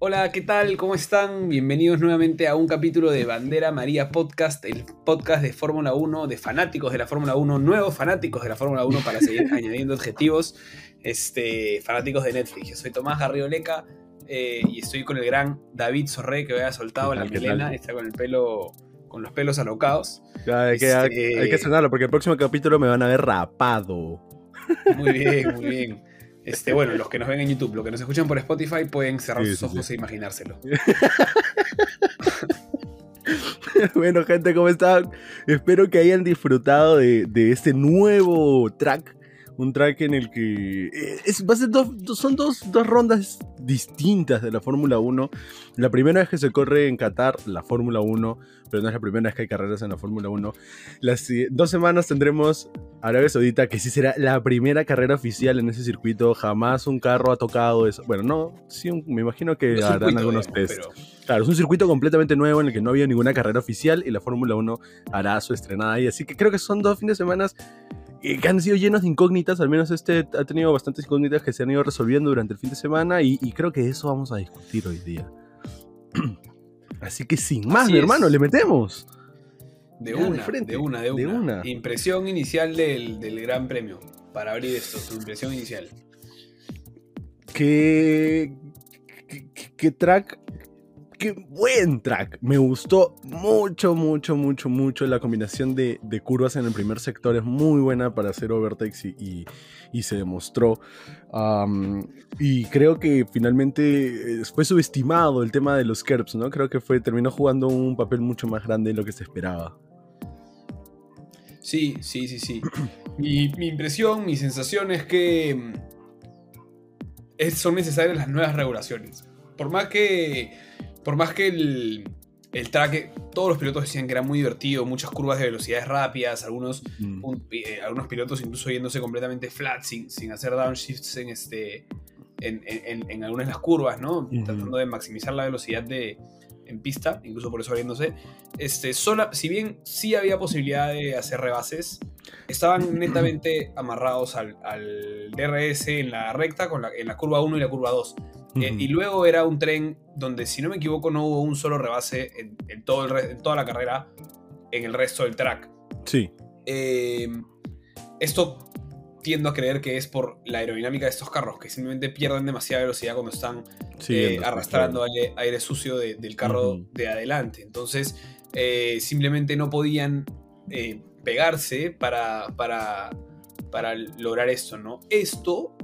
Hola, ¿qué tal? ¿Cómo están? Bienvenidos nuevamente a un capítulo de Bandera María Podcast, el podcast de Fórmula 1, de fanáticos de la Fórmula 1, nuevos fanáticos de la Fórmula 1 para seguir añadiendo objetivos, este, fanáticos de Netflix. Yo soy Tomás Garrioleca eh, y estoy con el gran David Sorré que había soltado la melena, está con el pelo con los pelos alocados. hay, que, hay, que cenarlo porque el próximo capítulo me van a ver rapado. Muy bien, muy bien. Este, bueno, los que nos ven en YouTube, los que nos escuchan por Spotify pueden cerrar sus ojos e imaginárselo. bueno, gente, ¿cómo están? Espero que hayan disfrutado de, de este nuevo track un track en el que eh, es, va a ser dos, son dos, dos, rondas distintas de la Fórmula 1. La primera vez que se corre en Qatar la Fórmula 1, pero no es la primera vez que hay carreras en la Fórmula 1. Las dos semanas tendremos Arabia Saudita, que sí será la primera carrera oficial en ese circuito. Jamás un carro ha tocado eso. Bueno, no, sí, me imagino que harán algunos test. Claro, es un circuito completamente nuevo en el que no había ninguna carrera oficial y la Fórmula 1 hará su estrenada ahí. Así que creo que son dos fines de semana que han sido llenos de incógnitas, al menos este ha tenido bastantes incógnitas que se han ido resolviendo durante el fin de semana y, creo que eso vamos a discutir hoy día. Así que sin más, mi hermano, le metemos. De una, de, una, de una, Impresión inicial del, Gran Premio. Para abrir esto, tu impresión inicial. ¿Qué, qué track qué buen track. Me gustó mucho, mucho, mucho, mucho. La combinación de, curvas en el primer sector es muy buena para hacer overtakes y, se demostró. y creo que finalmente eh, fue subestimado el tema de los curbs, ¿no? Creo que terminó jugando un papel mucho más grande de lo que se esperaba. Sí, sí, sí, sí. mi, mi impresión, mi sensación es que mm, son necesarias las nuevas regulaciones. Por más que por más que el, el track, todos los pilotos decían que era muy divertido, muchas curvas de velocidades rápidas, algunos, mm. eh, algunos pilotos incluso yéndose completamente flat, sin, sin hacer downshifts en, este, en, en, algunas de las curvas, ¿no? Tratando de maximizar la velocidad de, en pista, incluso por eso abriéndose. Este, sola, si bien sí había posibilidad de hacer rebases, estaban netamente amarrados al, al DRS en la recta, con la, en la curva 1 y la curva 2. Eh, y luego era un tren donde, si no me equivoco, no hubo un solo rebase en, todo el en toda la carrera en el resto del track. Sí. Em, esto tiendo a creer que es por la aerodinámica de estos carros, que simplemente pierden demasiada velocidad cuando están eh, arrastrando aire, sucio del carro de adelante. Entonces, eh, simplemente no podían pegarse para, para, para lograr esto, ¿no? Esto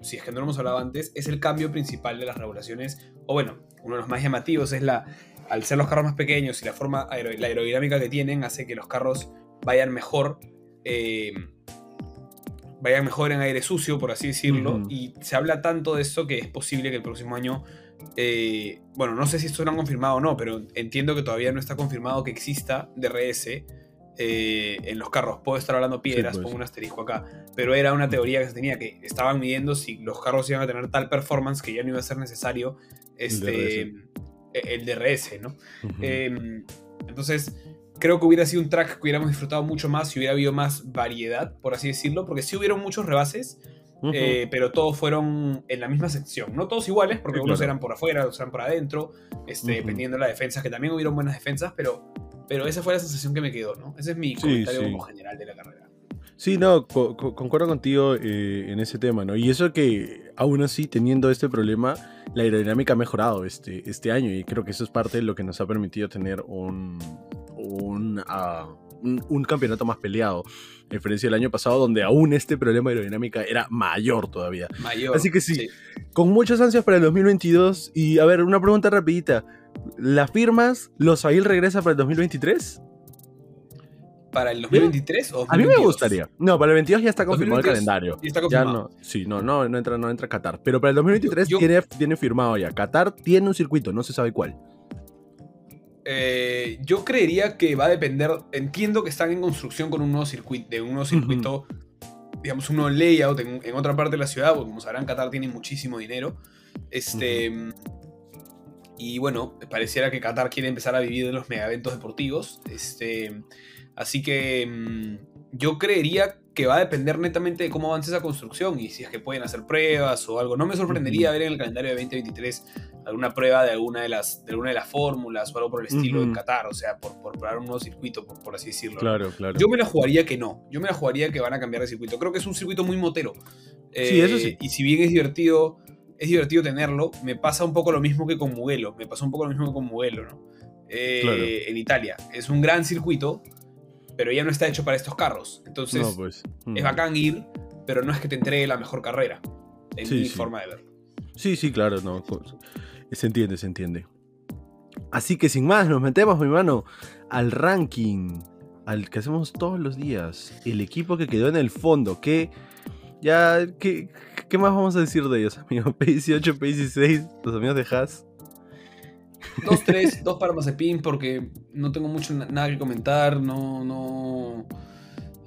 si es que no lo hemos hablado antes, es el cambio principal de las regulaciones, o bueno, uno de los más llamativos es la, al ser los carros más pequeños y la forma, la aerodinámica que tienen hace que los carros vayan mejor, eh, vayan mejor en aire sucio, por así decirlo, y se habla tanto de eso que es posible que el próximo año, eh, bueno, no sé si esto lo han confirmado o no, pero entiendo que todavía no está confirmado que exista DRS eh, en los carros. Puedo estar hablando piedras, pues. pongo un asterisco acá. Pero era una teoría que se tenía, que estaban midiendo si los carros iban a tener tal performance que ya no iba a ser necesario este, el DRS, e, ¿no? Em, entonces, creo que hubiera sido un track que hubiéramos disfrutado mucho más si hubiera habido más variedad, por así decirlo, porque sí hubieron muchos rebases. Eh, pero todos fueron en la misma sección. No todos iguales, porque unos eran por afuera, otros eran por adentro, este, dependiendo de las defensas, que también hubieron buenas defensas, pero pero esa fue la sensación que me quedó, ¿no? Ese es mi comentario general de la carrera. Sí, no, concuerdo contigo eh, en ese tema, ¿no? Y eso que, aún así, teniendo este problema, la aerodinámica ha mejorado este, este año y creo que eso es parte de lo que nos ha permitido tener un, un, ah, un, campeonato más peleado. A diferencia del año pasado, donde aún este problema de aerodinámica era mayor todavía. Mayor. Así que sí, con muchas ansias para el 2022. Y a ver, una pregunta rapidita. ¿Las firmas, los AIL regresa para el 2023? ¿Para el 2023 o A mí me gustaría. No, para el 2022 ya está confirmado el calendario. Ya está confirmado. no, sí, no, no, no entra, no entra Qatar. Pero para el 2023 tiene, tiene firmado ya. Qatar tiene un circuito, no se sabe cuál. Eh, yo creería que va a depender. Entiendo que están en construcción con un nuevo circuito, de un nuevo circuito, digamos, un nuevo layout en, otra parte de la ciudad, porque como sabrán, Qatar tiene muchísimo dinero. Este. Y bueno, pareciera que Qatar quiere empezar a vivir de los mega eventos deportivos. Este, así que mm, yo creería que va a depender netamente de cómo avance esa construcción y si es que pueden hacer pruebas o algo. No me sorprendería ver en el calendario de 2023 alguna prueba de alguna de las, de alguna de las fórmulas o algo por el estilo en Qatar, o sea, por, por probar un nuevo circuito, por, así decirlo. Claro, claro. Yo me la jugaría que no, yo me la jugaría que van a cambiar de circuito. Creo que es un circuito muy motero. sí, eso sí. Eh, y si bien es divertido, es divertido tenerlo, me pasa un poco lo mismo que con Mugello, me pasó un poco lo mismo que con Mugello, ¿no? Eh, en Italia. Es un gran circuito, pero ya no está hecho para estos carros. Entonces, pues, es bacán ir, pero no es que te entregue la mejor carrera, en mi forma de verlo. Sí, sí, claro, no. Se entiende, se entiende. Así que sin más, nos metemos, mi mano, al ranking, al que hacemos todos los días. El equipo que quedó en el fondo, que ya, ¿qué, qué más vamos a decir de ellos, amigos? P18, P16, los amigos de Haas. 2-3, 2 para Mazepin porque no tengo mucho nada que comentar, no, no...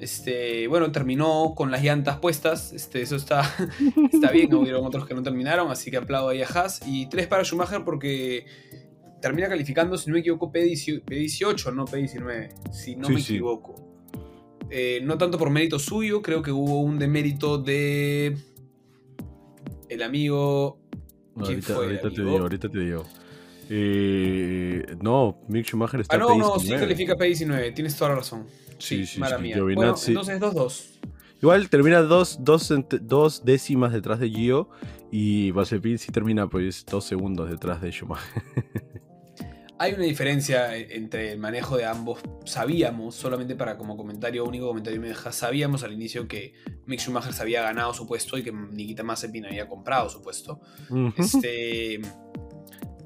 Este, bueno, terminó con las llantas puestas, este, eso está, está bien, hubieron otros que no terminaron, así que aplaudo ahí a Haas. Y 3 para Schumacher porque termina calificando, si no me equivoco, P18, no P19, si no me equivoco. Eh, no tanto por mérito suyo, creo que hubo un demérito de el amigo... ahorita, ahorita te digo, ahorita te digo. Eh, no, Mick Schumacher está Ah, no, no, sí califica P19, tienes toda la razón. Sí, sí, mala mía. Bueno, entonces 2-2. Igual termina dos, dos, dos, décimas detrás de Gio y Basepin sí termina pues dos segundos detrás de Schumacher. Hay una diferencia entre el manejo de ambos. Sabíamos, solamente para como comentario, único comentario me deja, sabíamos al inicio que Mick Schumacher se había ganado su puesto y que Nikita Mazepin había comprado su puesto. Este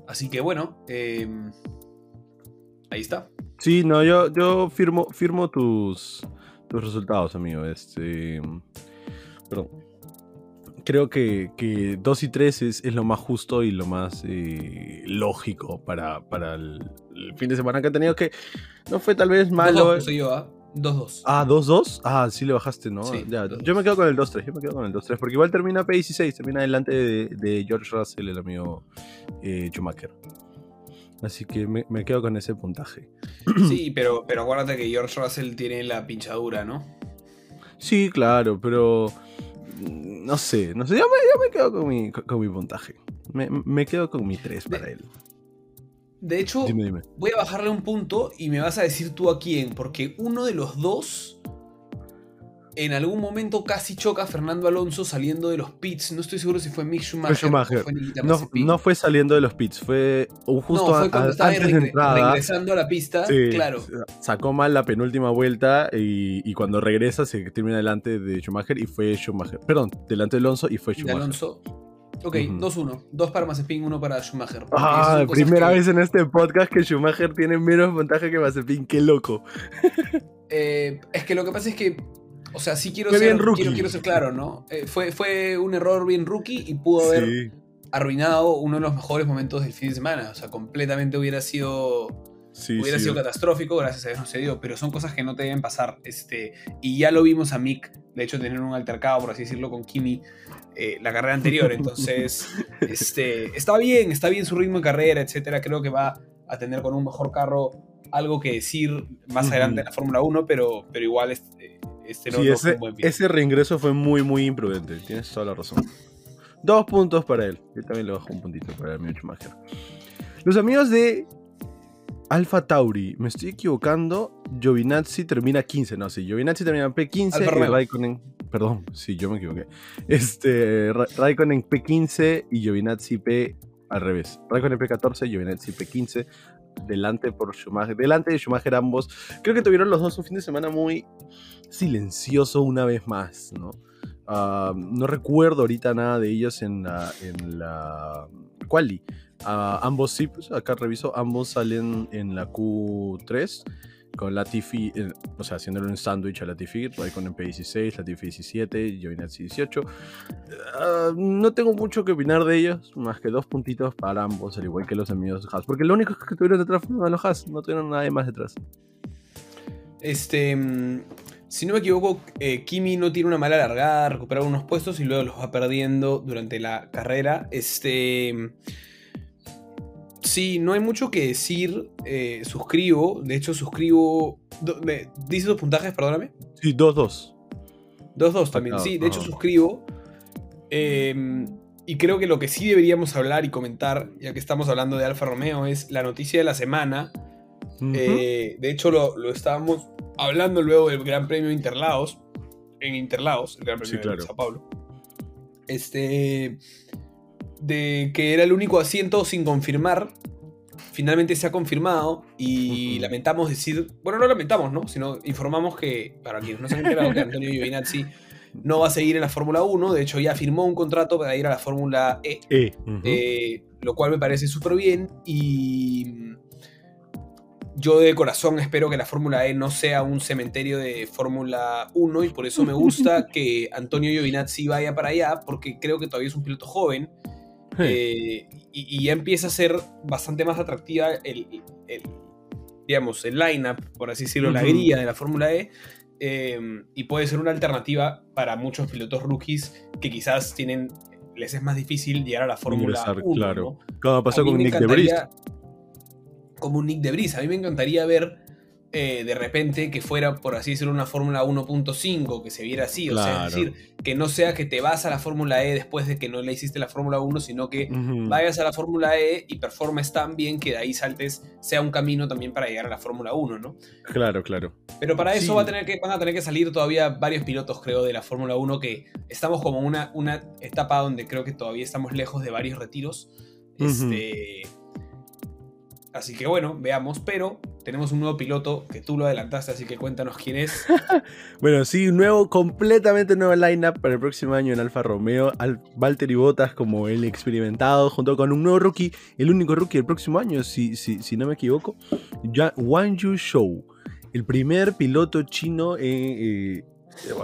Así que bueno, em, ahí está. Sí, no, yo, yo firmo, firmo tus, tus resultados, amigo. Este, perdón. Creo que, que 2 y 3 es, lo más justo y lo más eh, lógico para, para el, fin de semana que han tenido, que no fue tal vez malo. soy yo, ¿ah? 2-2. Ah, 2-2. Ah, sí le bajaste, ¿no? yo me quedo con el 2-3. Yo me quedo con el 2-3. Porque igual termina P16. Termina delante de, George Russell, el amigo eh, Schumacher. Así que me, quedo con ese puntaje. Sí, pero, pero acuérdate que George Russell tiene la pinchadura, ¿no? Sí, claro, pero. No sé, no sé. Yo me, quedo con mi, con, mi puntaje. Me, me, quedo con mi 3 para él. De hecho, voy a bajarle un punto y me vas a decir tú a quién, porque uno de los dos en algún momento casi choca a Fernando Alonso saliendo de los pits. No estoy seguro si fue Mick Schumacher. no, fue saliendo de los pits, fue justo fue cuando estaba regresando a la pista. claro. Sacó mal la penúltima vuelta y, cuando regresa se termina delante de Schumacher y fue Schumacher. Perdón, delante de Alonso y fue Schumacher. De Alonso Ok, 2-1. Dos para Mazepin, uno para Schumacher. Ah, primera vez en este podcast que Schumacher tiene menos puntaje que Mazepin. Qué loco. Eh, es que lo que pasa es que. O sea, sí quiero, ser, quiero, ser claro, ¿no? Eh, fue, fue un error bien rookie y pudo haber arruinado uno de los mejores momentos del fin de semana. O sea, completamente hubiera sido. hubiera sido catastrófico, gracias a Dios no se dio, pero son cosas que no te deben pasar. Este, y ya lo vimos a Mick, de hecho, tener un altercado, por así decirlo, con Kimi eh, la carrera anterior. Entonces, este, está bien, está bien su ritmo de carrera, etcétera. Creo que va a tener con un mejor carro algo que decir más adelante en la Fórmula 1, pero, pero igual este, este no, ese, un buen ese reingreso fue muy, muy imprudente. Tienes toda la razón. Dos puntos para él. Yo también le bajo un puntito para el mío Schumacher. Los amigos de Alfa Tauri, me estoy equivocando. Giovinazzi termina 15, no, sí, Giovinazzi termina P15 y Raikkonen Perdón, sí, yo me equivoqué. Este, Raikkonen P15 y Giovinazzi P al revés. Raikkonen P14, Giovinazzi P15. Delante por Schumacher. Delante de Schumacher ambos. Creo que tuvieron los dos un fin de semana muy silencioso una vez más, ¿no? Ah, no recuerdo ahorita nada de ellos en la, en la quali. Uh, ambos sí, pues acá reviso, ambos salen en la Q3 con Latifi, eh, o sea, haciéndole un sándwich a Latifi, Raikkonen P16, Latifi 17, Giovinazzi 18. no tengo mucho que opinar de ellos, más que dos puntitos para ambos, al igual que los amigos Haas, porque lo único que tuvieron detrás fueron los Haas, no tuvieron nadie más detrás. Este, mm, si no me equivoco, eh, Kimi no tiene una mala largada, recupera unos puestos y luego los va perdiendo durante la carrera. Este Sí, no hay mucho que decir. Eh, suscribo. De hecho, suscribo. ¿Dice dos puntajes, perdóname? Sí, 2-2. 2-2 también. sí, de hecho, suscribo. Em, y creo que lo que sí deberíamos hablar y comentar, ya que estamos hablando de Alfa Romeo, es la noticia de la semana. Eh, de hecho, lo, lo, estábamos hablando luego del Gran Premio Interlaos, en Interlaos, el Gran Premio de Sao Paulo. Este, de que era el único asiento sin confirmar. Finalmente se ha confirmado y lamentamos decir, bueno, no lamentamos, ¿no? Sino informamos que, para quienes no se han enterado, que Antonio Giovinazzi no va a seguir en la Fórmula 1, de hecho ya firmó un contrato para ir a la Fórmula E, e eh, lo cual me parece súper bien. Y yo de corazón espero que la Fórmula E no sea un cementerio de Fórmula 1 y por eso me gusta que Antonio Giovinazzi vaya para allá porque creo que todavía es un piloto joven eh, y, ya empieza a ser bastante más atractiva el, digamos, el lineup, por así decirlo, la guía de la Fórmula E. Em, y puede ser una alternativa para muchos pilotos rookies que quizás tienen les es más difícil llegar a la Fórmula 1. Claro. ¿no? pasó con Nick de. Como un Nick de. A mí me encantaría ver eh, de repente que fuera, por así decirlo, una Fórmula 1.5, que se viera así. O sea, es decir, que no sea que te vas a la Fórmula E después de que no le hiciste la Fórmula 1, sino que vayas a la Fórmula E y performes tan bien que de ahí saltes, sea un camino también para llegar a la Fórmula 1, ¿no? Claro, claro. Pero para eso va a tener que, van a tener que salir todavía varios pilotos, creo, de la Fórmula 1, que estamos como una, una etapa donde creo que todavía estamos lejos de varios retiros. Este Así que bueno, veamos, pero tenemos un nuevo piloto que tú lo adelantaste, así que cuéntanos quién es. bueno, sí, un nuevo, completamente nuevo lineup para el próximo año en Alfa Romeo. Al Valtteri Bottas como el experimentado, junto con un nuevo rookie, el único rookie del próximo año, si, si, si no me equivoco, Wang Yu Shou, el primer piloto chino eh,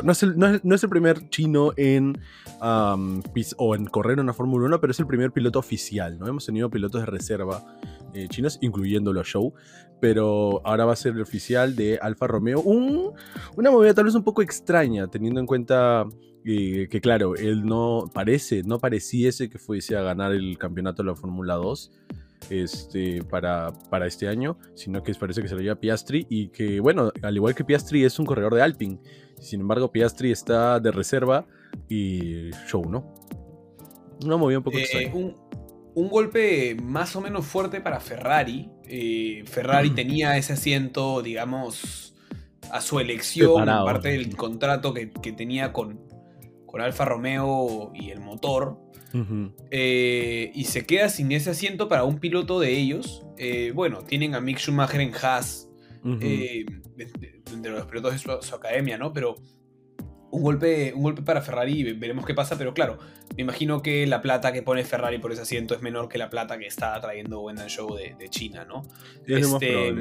no, es el, no, es, el, primer chino en, o en correr una Fórmula 1, pero es el primer piloto oficial. ¿no? Hemos tenido pilotos de reserva eh, chinos, incluyéndolo a Show, pero ahora va a ser el oficial de Alfa Romeo. una movida tal vez un poco extraña, teniendo en cuenta eh, que, claro, él no parece, no pareciese que fuese a ganar el campeonato de la Fórmula 2 este, para, para este año, sino que parece que se lo lleva Piastri y que, bueno, al igual que Piastri es un corredor de Alpine, sin embargo Piastri está de reserva y Show, ¿no? Una movida un poco eh, extraña un golpe más o menos fuerte para Ferrari. Eh, Ferrari mm. tenía ese asiento, digamos, a su elección, parte del contrato que, tenía con, con, Alfa Romeo y el motor. Eh, y se queda sin ese asiento para un piloto de ellos. Eh, bueno, tienen a Mick Schumacher en Haas, de, los pilotos de su, academia, ¿no? Pero un golpe, un golpe para Ferrari y veremos qué pasa, pero claro, me imagino que la plata que pone Ferrari por ese asiento es menor que la plata que está trayendo Wendan Show de, China, ¿no? este,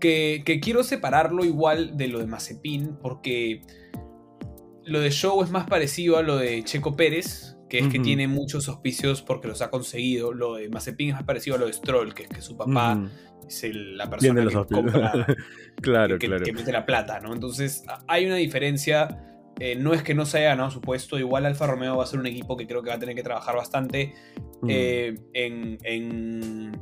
que, que, quiero separarlo igual de lo de Mazepin, porque lo de Show es más parecido a lo de Checo Pérez, que es que tiene muchos auspicios porque los ha conseguido. Lo de Mazepin es más parecido a lo de Stroll, que es que su papá es la persona que compra, claro, que, claro. que mete la plata, ¿no? Entonces hay una diferencia. Eh, no es que no se haya ganado su puesto, igual Alfa Romeo va a ser un equipo que creo que va a tener que trabajar bastante eh, en, en,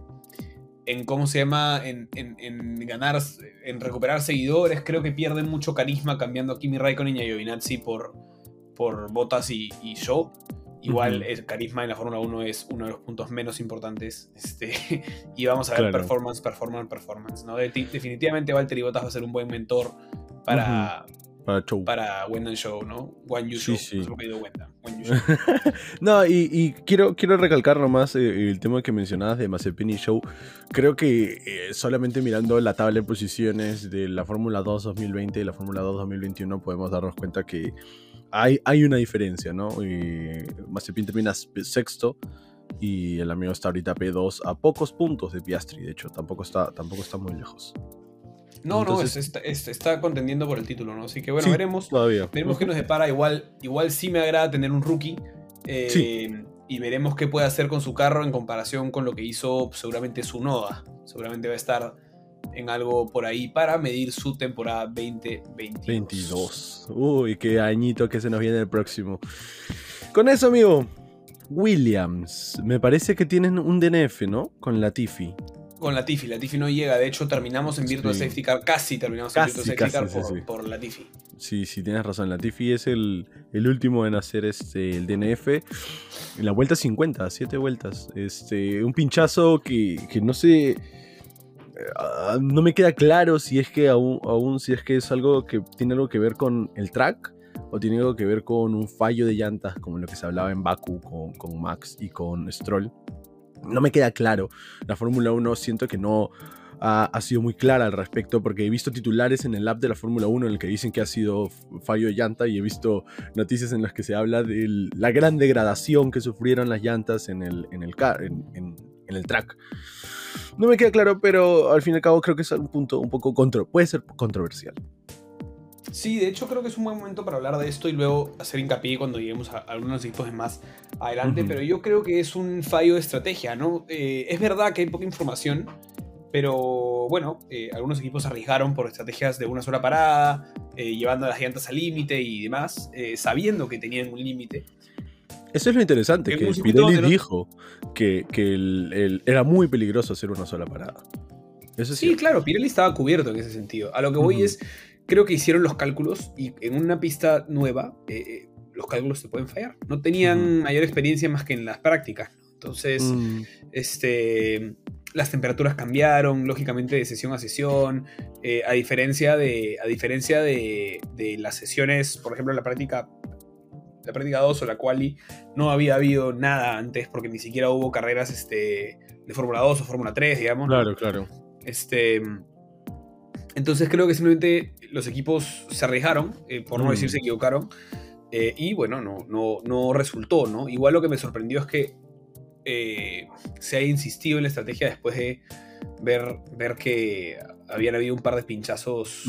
en, ¿cómo se llama? En, en, ganar, en recuperar seguidores. Creo que pierden mucho carisma cambiando a Kimi Raikkonen y a Giovinazzi por, por Bottas y, y Show. Igual el carisma en la Fórmula 1 es uno de los puntos menos importantes. Este, y vamos a ver performance, performance, performance. ¿no? definitivamente Valtteri Bottas va a ser un buen mentor para, para, show. para Wendan Show, ¿no? One You Show. Sí, no, y, quiero, quiero recalcar nomás eh, el tema que mencionabas de Mazepin y Show. Creo que eh, solamente mirando la tabla de posiciones de la Fórmula 2 2020 y la Fórmula 2 2021 podemos darnos cuenta que hay, una diferencia, ¿no? Y Mazepin termina sexto y el amigo está ahorita P2 a pocos puntos de Piastri, de hecho, tampoco está, tampoco está muy lejos. No, no, está, contendiendo por el título, ¿no? Así que bueno, veremos. Todavía. Veremos qué nos depara. Igual, igual sí me agrada tener un rookie. Eh, y veremos qué puede hacer con su carro en comparación con lo que hizo seguramente su Noda. Seguramente va a estar en algo por ahí para medir su temporada 2022. 22. Uy, qué añito que se nos viene el próximo. Con eso, amigo, Williams, me parece que tienen un DNF, ¿no? Con Latifi. con la Tiffy. La Tiffy no llega. De hecho, terminamos en Virtual Safety Car. Casi terminamos en Virtual Safety Car por, la Tiffy. Sí, sí, tienes razón. La Tiffy es el, último en hacer este, el DNF. En la vuelta 50, 7 vueltas. Este, un pinchazo que, no sé. Ah, no me queda claro si es que aún, aún si es que es algo que tiene algo que ver con el track o tiene algo que ver con un fallo de llantas como lo que se hablaba en Baku con, Max y con Stroll no me queda claro. La Fórmula 1 siento que no ha, sido muy clara al respecto porque he visto titulares en el app de la Fórmula 1 en el que dicen que ha sido fallo de llanta y he visto noticias en las que se habla de la gran degradación que sufrieron las llantas en el, en, el track. No me queda claro, pero al fin y al cabo creo que es un punto un poco contro puede ser controversial. Sí, de hecho creo que es un buen momento para hablar de esto y luego hacer hincapié cuando lleguemos a algunos equipos más adelante, pero yo creo que es un fallo de estrategia, ¿no? Eh, es verdad que hay poca información, pero bueno, eh, algunos equipos arriesgaron por estrategias de una sola parada, eh, llevando las llantas al límite y demás, sabiendo que tenían un límite. Eso es lo interesante, que Pirelli dijo que, era muy peligroso hacer una sola parada. sí, claro, Pirelli estaba cubierto en ese sentido. A lo que voy es creo que hicieron los cálculos y en una pista nueva eh, eh, los cálculos se pueden fallar. No tenían mayor experiencia más que en las prácticas. Entonces, mm. este, las temperaturas cambiaron, lógicamente, de sesión a sesión. Eh, a diferencia, de, a diferencia de, las sesiones, por ejemplo, la práctica la práctica 2 o la quali, no había habido nada antes porque ni siquiera hubo carreras este, de Fórmula 2 o Fórmula 3, digamos. Claro, claro. Este, entonces creo que simplemente los equipos se arriesgaron, eh, por no decir mm. se equivocaron, eh, y bueno, no, no, no resultó, ¿no? Igual lo que me sorprendió es que eh, se haya insistido en la estrategia después de ver, ver que habían habido un par de pinchazos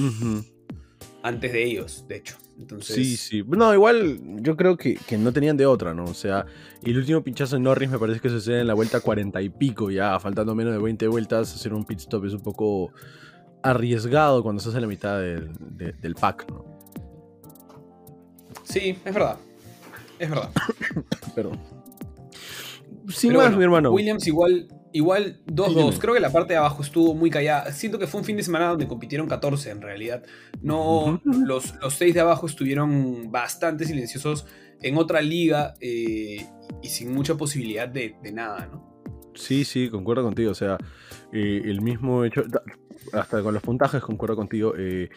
antes de ellos, de hecho. Entonces... Sí, sí. No, igual yo creo que, que, no tenían de otra, ¿no? O sea, el último pinchazo en Norris me parece que sucede en la vuelta 40 y pico, ya faltando menos de 20 vueltas, hacer un pit stop es un poco arriesgado cuando estás en la mitad del, pack, ¿no? Sí, es verdad. Es verdad. Perdón. Sin más, mi hermano. Williams igual Igual 2-2. Creo que la parte de abajo estuvo muy callada. Siento que fue un fin de semana donde compitieron 14 en realidad. No, los, los 6 de abajo estuvieron bastante silenciosos en otra liga eh, y sin mucha posibilidad de, nada, ¿no? Sí, sí, concuerdo contigo. O sea, eh, el mismo hecho hasta con los puntajes concuerdo contigo. Eh,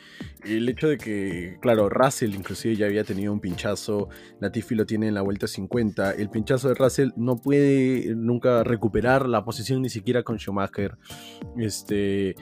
el hecho de que, claro, Russell inclusive ya había tenido un pinchazo, Latifi lo tiene en la vuelta 50. El pinchazo de Russell no puede nunca recuperar la posición ni siquiera con Schumacher. Este.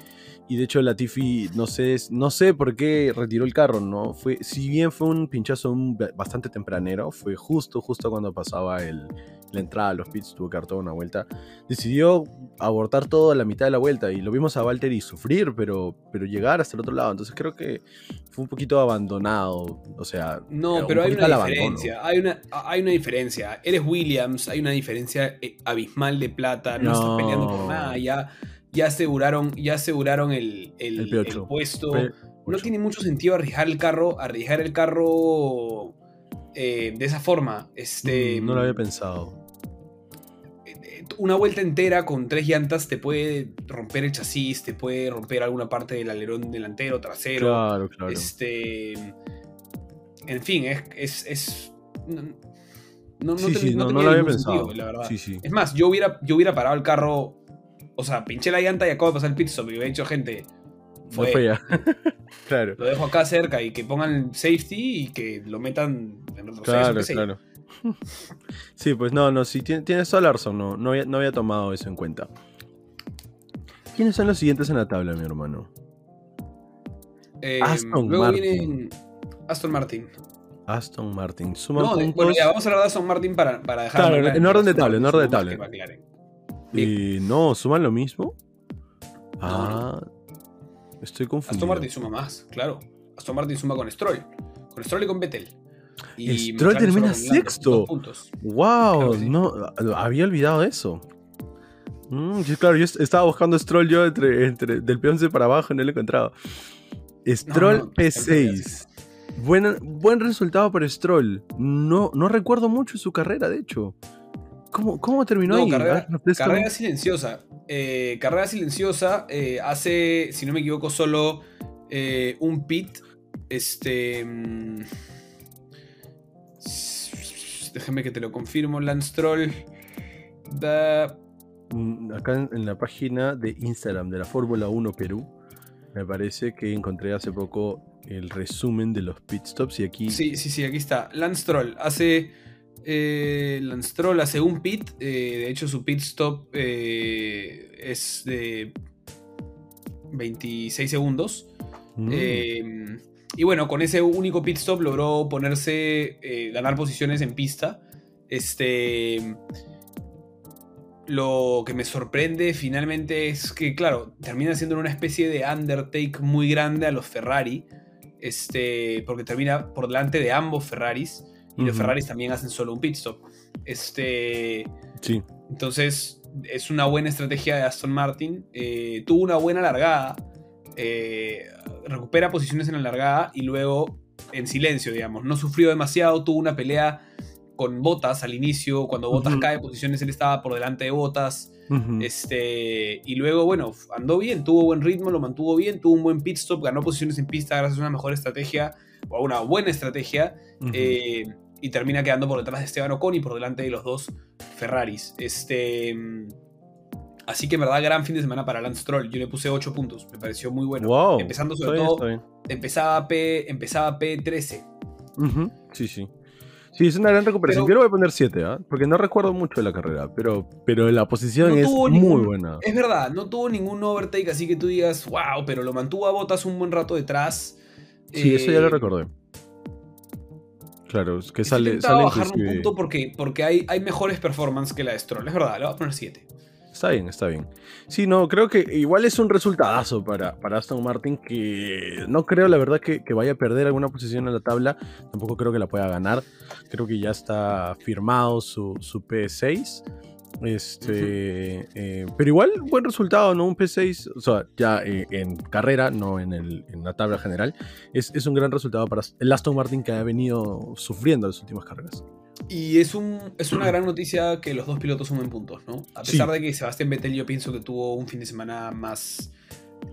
Y de hecho Latifi, no sé, no sé por qué retiró el carro, ¿no? Fue, si bien fue un pinchazo bastante tempranero, fue justo, justo cuando pasaba el, la entrada a los pits, tuvo que dar toda una vuelta. Decidió abortar todo a la mitad de la vuelta y lo vimos a Valtteri sufrir, pero, pero llegar hasta el otro lado. Entonces creo que fue un poquito abandonado. O sea, no, pero hay una diferencia. Hay una, hay una diferencia. Eres Williams, hay una diferencia eh, abismal de plata. No, estás peleando por nada. Ya, ya aseguraron, ya aseguraron el, el, puesto. no tiene mucho sentido arriesgar el carro, arriesgar el carro eh, de esa forma. Este, mm, no lo había pensado una vuelta entera con tres llantas te puede romper el chasis, te puede romper alguna parte del alerón delantero, trasero. Claro, claro. Este. En fin, es. es, no, no, sí, no, no, lo había pensado. la verdad. Es más, yo hubiera, yo hubiera parado el carro. O sea, pinché la llanta y acabo de pasar el pit stop y hubiera dicho, gente. Fue, ya. claro. Lo dejo acá cerca y que pongan safety y que lo metan en retroceso. Claro, claro. Sí, pues no, no, si tienes toda la razón, no, no había, tomado eso en cuenta. ¿Quiénes son los siguientes en la tabla, mi hermano? Eh, Aston luego Martin. Aston Martin. Aston Martin. no, bueno, ya vamos a hablar de Aston Martin para, para dejar. Claro, en, orden de tabla, en orden de tabla. Y no, ¿suman lo mismo? Ah, estoy confundido. Aston Martin suma más, claro. Aston Martin suma con Stroll. Con Stroll y con Vettel. Y Stroll termina sexto. Wow, no, había olvidado eso. Mm, claro, yo estaba buscando Stroll yo entre, entre del P11 para abajo, no lo he encontrado. Stroll P6. Buen, buen resultado para Stroll. No, no recuerdo mucho su carrera, de hecho. ¿Cómo, cómo terminó ahí? Carrera, carrera silenciosa. eh, carrera silenciosa, eh, hace, si no me equivoco, solo un pit. Este. Mm, déjame que te lo confirmo, Lance Troll. Mm, acá en, la página de Instagram de la Fórmula 1 Perú, me parece que encontré hace poco el resumen de los pit stops y aquí... Sí, sí, sí, aquí está. Lance Troll hace... Eh, Lance Troll hace un pit, eh, de hecho su pit stop eh, es de 26 segundos. Mm. Y bueno, con ese único pit stop logró ponerse, ganar posiciones en pista. Este lo que me sorprende finalmente es que, claro, termina siendo una especie de undertake muy grande a los Ferrari, este, porque termina por delante de ambos Ferraris, y los Ferraris también hacen solo un pit stop. Este, sí. Entonces, es una buena estrategia de Aston Martin. Eh, tuvo una buena largada, eh, recupera posiciones en la largada y luego en silencio, digamos. No sufrió demasiado, tuvo una pelea con Botas al inicio, cuando Botas cae posiciones, él estaba por delante de Botas. este, y luego, bueno, andó bien, tuvo buen ritmo, lo mantuvo bien, tuvo un buen pit stop, ganó posiciones en pista gracias a una mejor estrategia o a una buena estrategia. Eh, y termina quedando por detrás de Esteban Ocon y por delante de los dos Ferraris. Este, así que en verdad, gran fin de semana para Lance Stroll. Yo le puse 8 puntos, me pareció muy bueno. Empezando sobre todo, empezaba, P, empezaba P13. Sí, sí. Sí, es una gran recuperación. Yo le voy a poner 7, ¿ah? porque no recuerdo mucho de la carrera, pero, pero la posición es muy buena. Es verdad, no tuvo ningún overtake así que tú digas, wow, pero lo mantuvo a botas un buen rato detrás. Sí, eso ya lo eh, recordé. Claro, es que sale. sale bajar un punto porque, porque hay, hay mejores performances que la de Stroll, es verdad, le voy a poner 7. Está bien, está bien. Sí, no, creo que igual es un resultadazo para, para Aston Martin que no creo la verdad que, vaya a perder alguna posición en la tabla. Tampoco creo que la pueda ganar. Creo que ya está firmado su, su P6. Este, eh, pero igual, buen resultado, ¿no? Un P6, o sea, ya eh, en carrera, no en, el, en, la tabla general. Es, es un gran resultado para el Aston Martin que ha venido sufriendo las últimas carreras. Y es, un, es una gran noticia que los dos pilotos sumen puntos, ¿no? A pesar de que Sebastián Vettel yo pienso que tuvo un fin de semana más...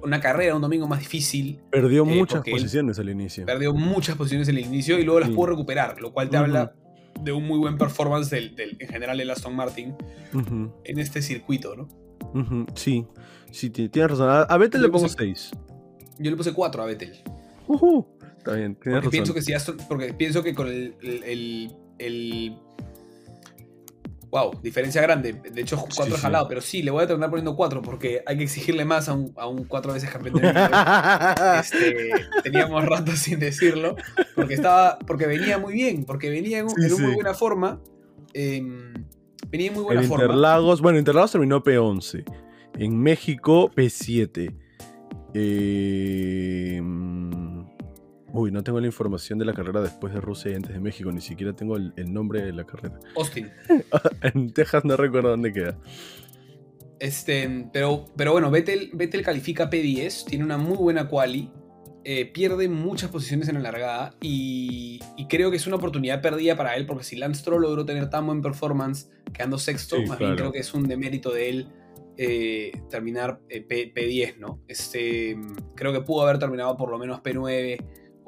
Una carrera, un domingo más difícil. Perdió eh, muchas posiciones al inicio. Perdió muchas posiciones al inicio y luego las pudo recuperar, lo cual te habla de un muy buen performance del, en general del Aston Martin en este circuito, ¿no? Sí, sí, tienes razón. A Vettel le pongo 6. Yo le puse 4 a Vettel. Está bien, tienes porque razón. Pienso que si porque pienso que con el el Wow, diferencia grande. De hecho, 4 sí, jalado, pero sí, le voy a terminar poniendo 4 porque hay que exigirle más a un, a un 4 veces campeón del mundo. este, teníamos rato sin decirlo. Porque estaba. Porque venía muy bien, porque venía en, en muy buena forma. Eh, venía en muy buena forma. Interlagos, bueno, Interlagos terminó P11. En México, P7. Eh, Uy, no tengo la información de la carrera después de Rusia y antes de México, ni siquiera tengo el, nombre de la carrera. Austin. en Texas no recuerdo dónde queda. Este, pero, pero bueno, Vettel, Vettel califica P10, tiene una muy buena quali, eh, pierde muchas posiciones en la largada y, creo que es una oportunidad perdida para él porque si Lance Stroll logró tener tan buen performance quedando sexto, más bien creo que es un demérito de él eh, terminar eh, P, P10, ¿no? Este, creo que pudo haber terminado por lo menos P9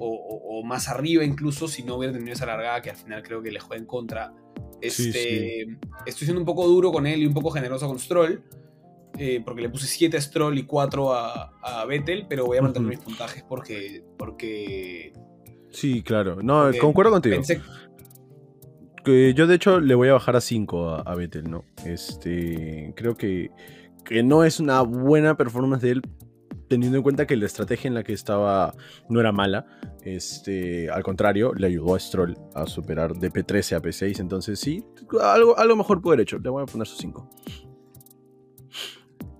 o, más arriba incluso si no hubiera tenido esa largada que al final creo que le juega en contra. Este, Estoy siendo un poco duro con él y un poco generoso con Stroll. Eh, porque le puse 7 a Stroll y 4 a, a Vettel, pero voy a mantener mis puntajes porque, porque... Sí, claro. No, concuerdo contigo. Que yo de hecho le voy a bajar a 5 a, a Vettel, ¿no? Este, creo que, que no es una buena performance de él, teniendo en cuenta que la estrategia en la que estaba no era mala, este, al contrario, le ayudó a Stroll a superar de P13 a P6, entonces sí, algo, algo mejor puede haber hecho, le voy a poner su 5.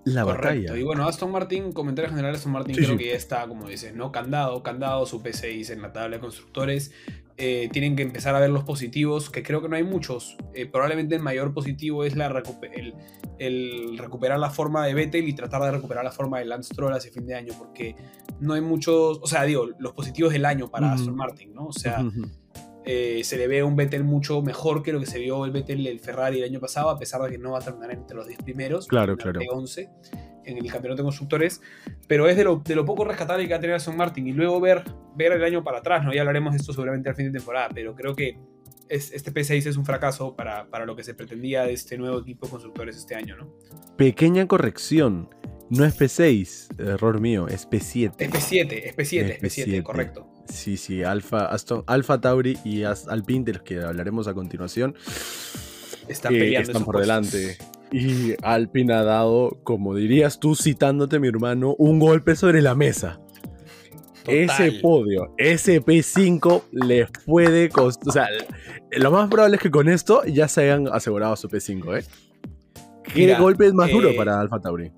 La batalla. Y bueno, Aston Martin, comentario general, Aston Martin creo que ya está, como dices, ¿no? Candado, candado, su P6 en la tabla de constructores. Eh, tienen que empezar a ver los positivos, que creo que no hay muchos. Eh, probablemente el mayor positivo es la el, recuperar la forma de Vettel y tratar de recuperar la forma de Lance Stroll hacia fin de año, porque no hay muchos, o sea, digo, los positivos del año para Aston Martin, ¿no? O sea, Eh, se le ve un Vettel mucho mejor que lo que se vio el Vettel el Ferrari el año pasado, a pesar de que no va a terminar entre los 10 primeros. Claro, claro. 11 en el campeonato de constructores, pero es de lo, de lo poco rescatable que va a tener Aston Martin. Y luego ver, ver el año para atrás, ¿no? Ya hablaremos de esto seguramente al fin de temporada, pero creo que este P6 es un fracaso para, para, lo que se pretendía de este nuevo equipo de constructores este año, ¿no? Pequeña corrección. No es P6, error mío, es P7. Es P7, es P7, es P7, correcto. Sí, sí, Alfa, Aston, Alfa Tauri y Alpine, de los que hablaremos a continuación, están, peleando están por delante. Y Alpine ha dado, como dirías tú citándote mi hermano, un golpe sobre la mesa. Ese podio, ese P5 les puede costar. O sea, lo más probable es que con esto ya se hayan asegurado su P5, ¿eh? ¿Qué golpe es más duro eh, para Alfa Tauri?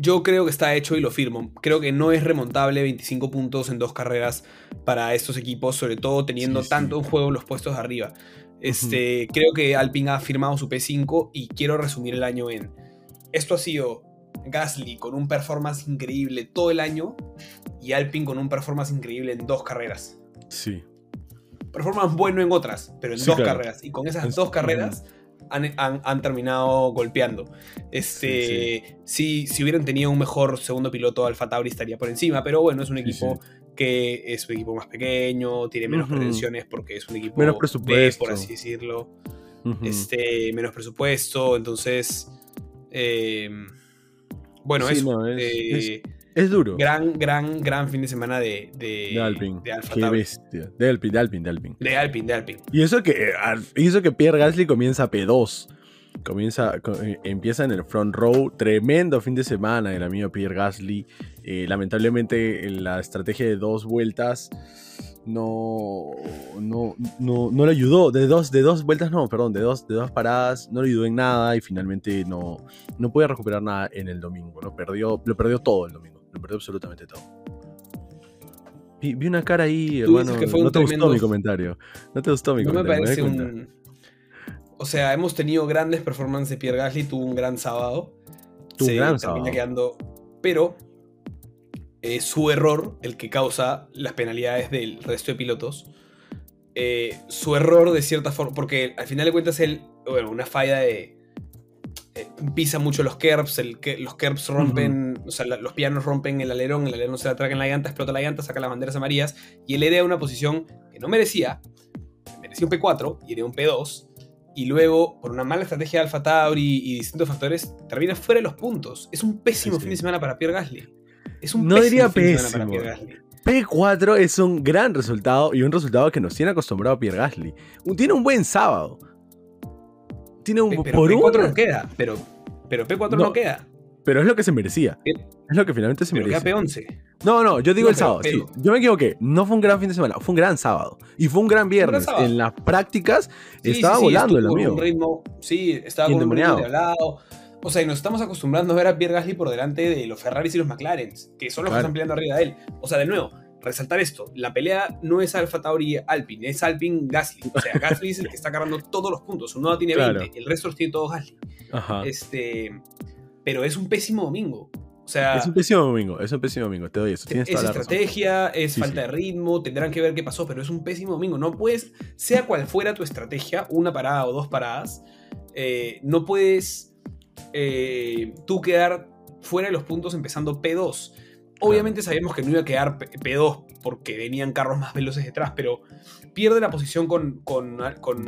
Yo creo que está hecho y lo firmo. Creo que no es remontable 25 puntos en dos carreras para estos equipos, sobre todo teniendo tanto en juego los puestos de arriba. Este, Creo que Alpine ha firmado su P5 y quiero resumir el año en. Esto ha sido Gasly con un performance increíble todo el año y Alpine con un performance increíble en dos carreras. Sí. Performance bueno en otras, pero en dos carreras. Y con esas dos carreras han, terminado golpeando. Este, Si, si hubieran tenido un mejor segundo piloto, Alfa Tauri estaría por encima, pero bueno, es un equipo que es un equipo más pequeño, tiene menos pretensiones porque es un equipo menos presupuesto. por así decirlo. este, menos presupuesto, entonces... Eh, bueno, eso. Eh, es, duro. Gran, gran, gran fin de semana de, de, de Alpine. De Alfa Qué bestia. De Alpine, de Alpine, de Alpine. De Alpine, de Alpine. Y eso que, eh, y eso que Pierre Gasly comienza P2. Comienza, eh, empieza en el front row. Tremendo fin de semana el amigo Pierre Gasly. lamentablemente, en la estrategia de dos vueltas no, no, no, no le ayudó. De dos, de dos vueltas, no, perdón, de dos, de dos paradas, no le ayudó en nada y finalmente no, no puede recuperar nada en el domingo. ¿no? Perdió, lo perdió todo el domingo, lo perdió absolutamente todo. Vi, una cara ahí, hermano. no te gustó mi comentario. No te gustó mi no comentario. Me parece un. O sea, hemos tenido grandes performances de Pierre Gasly, tuvo un gran sábado. Tuvo un gran sábado. quedando. Pero eh, su error el que causa las penalidades del resto de pilotos. Eh, su error de cierta forma, porque al final de cuentas él, bueno, una falla de... Eh, pisa mucho los kerbs, el, los kerbs rompen, o sea, los pianos rompen el alerón, el alerón se le atraca en la llanta, explota la llanta, saca las banderas amarillas y él hereda una posición que no merecía, merecía un P4 y hereda un P2, y luego, por una mala estrategia de Alfa Tauri y distintos factores, termina fuera de los puntos. Es un pésimo fin de semana para Pierre Gasly no diría pésimo. P4 es un gran resultado y un resultado que nos tiene acostumbrado a Pierre Gasly. Tiene un buen sábado. Tiene un pero P4 no queda, pero, pero P4 no, queda. Pero es lo que se merecía. Es lo que finalmente se merecía. P11. No, no, yo digo el sábado. Sí. Yo me equivoqué. No fue un gran fin de semana, fue un gran sábado. Y fue un gran viernes. en las prácticas estaba volando el amigo. Un ritmo, sí, estaba con un ritmo de lado. O sea, y nos estamos acostumbrando a ver a Pierre Gasly por delante de los Ferraris y los McLaren, que son los que están peleando arriba de él. O sea, de nuevo, resaltar esto, la pelea no es Alfa Tauri Alpine, es Alpine Gasly. O sea, Gasly es el que está cargando todos los puntos. Uno tiene 20, el resto los tiene todos Gasly. Este, pero es un pésimo domingo. O sea, es un pésimo domingo, es un pésimo domingo, te doy eso. es estrategia, es falta de ritmo, tendrán que ver qué pasó, pero es un pésimo domingo. No puedes, sea cual fuera tu estrategia, una parada o dos paradas, eh, no puedes eh, tú quedar fuera de los puntos empezando P2. Obviamente sabíamos que no iba a quedar P2 porque venían carros más veloces detrás, pero pierde la posición con, con,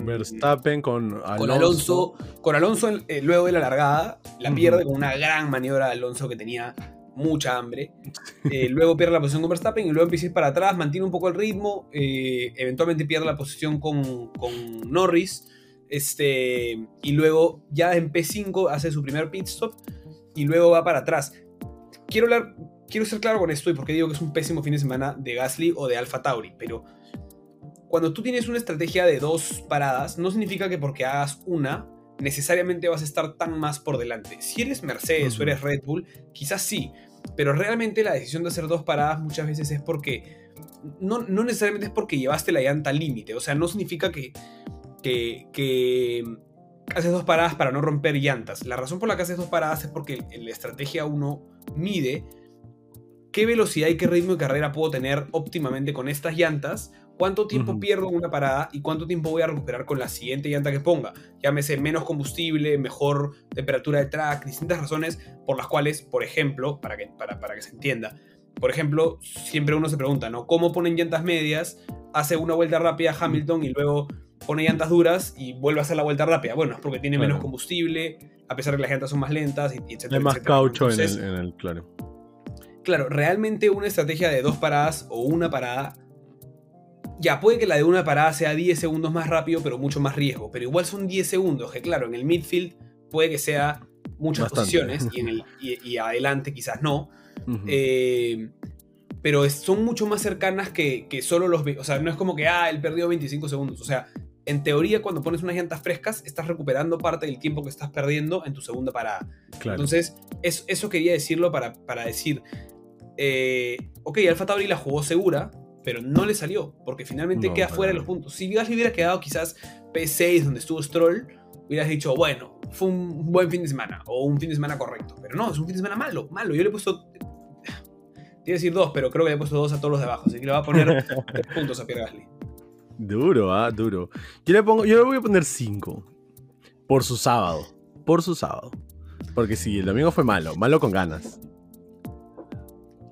Verstappen, con Alonso. Con Alonso, eh, luego de la largada, la pierde con una gran maniobra de Alonso que tenía mucha hambre. Eh, luego pierde la posición con Verstappen y luego empieza a ir para atrás, mantiene un poco el ritmo, eventualmente pierde la posición con, con Norris. Este, y luego ya en P5 hace su primer pit stop y luego va para atrás. Quiero, hablar, quiero ser claro con esto y porque digo que es un pésimo fin de semana de Gasly o de Alfa Tauri, pero cuando tú tienes una estrategia de dos paradas, no significa que porque hagas una, necesariamente vas a estar tan más por delante. Si eres Mercedes o eres Red Bull, quizás sí, pero realmente la decisión de hacer dos paradas muchas veces es porque... No, no necesariamente es porque llevaste la llanta al límite, o sea, no significa que que, haces dos paradas para no romper llantas. La razón por la que haces dos paradas es porque la estrategia 1 mide qué velocidad y qué ritmo de carrera puedo tener óptimamente con estas llantas ¿Cuánto tiempo pierdo en una parada y cuánto tiempo voy a recuperar con la siguiente llanta que ponga? Llámese menos combustible, mejor temperatura de track, distintas razones por las cuales, por ejemplo, para que, para, para que se entienda, por ejemplo, siempre uno se pregunta, ¿no? ¿Cómo ponen llantas medias? Hace una vuelta rápida Hamilton y luego pone llantas duras y vuelve a hacer la vuelta rápida. Bueno, es porque tiene menos combustible, a pesar de que las llantas son más lentas, y, etc. Hay más caucho en, el, en el, claro. Claro, realmente una estrategia de dos paradas o una parada ya, puede que la de una parada sea 10 segundos más rápido, pero mucho más riesgo. Pero igual son 10 segundos, que claro, en el midfield puede que sea muchas posiciones y, en el, y, adelante quizás no. Eh, pero son mucho más cercanas que, que solo los... O sea, no es como que, ah, él perdió 25 segundos. O sea, en teoría, cuando pones unas llantas frescas, estás recuperando parte del tiempo que estás perdiendo en tu segunda parada. Entonces, eso, eso, quería decirlo para, para decir, eh, ok, Alfa Tauri la jugó segura, pero no le salió, porque finalmente queda fuera de los puntos. Si Gasly hubiera quedado quizás P6 donde estuvo Stroll, hubieras dicho, bueno, fue un buen fin de semana, o un fin de semana correcto. Pero no, es un fin de semana malo, malo. Yo le he puesto. Tiene que decir dos, pero creo que le he puesto dos a todos los de abajo, así que le va a poner tres puntos a Pierre Gasly. Duro, ah, duro. Yo le, pongo, yo le voy a poner cinco. Por su sábado. Por su sábado. Porque sí, el domingo fue malo, malo con ganas.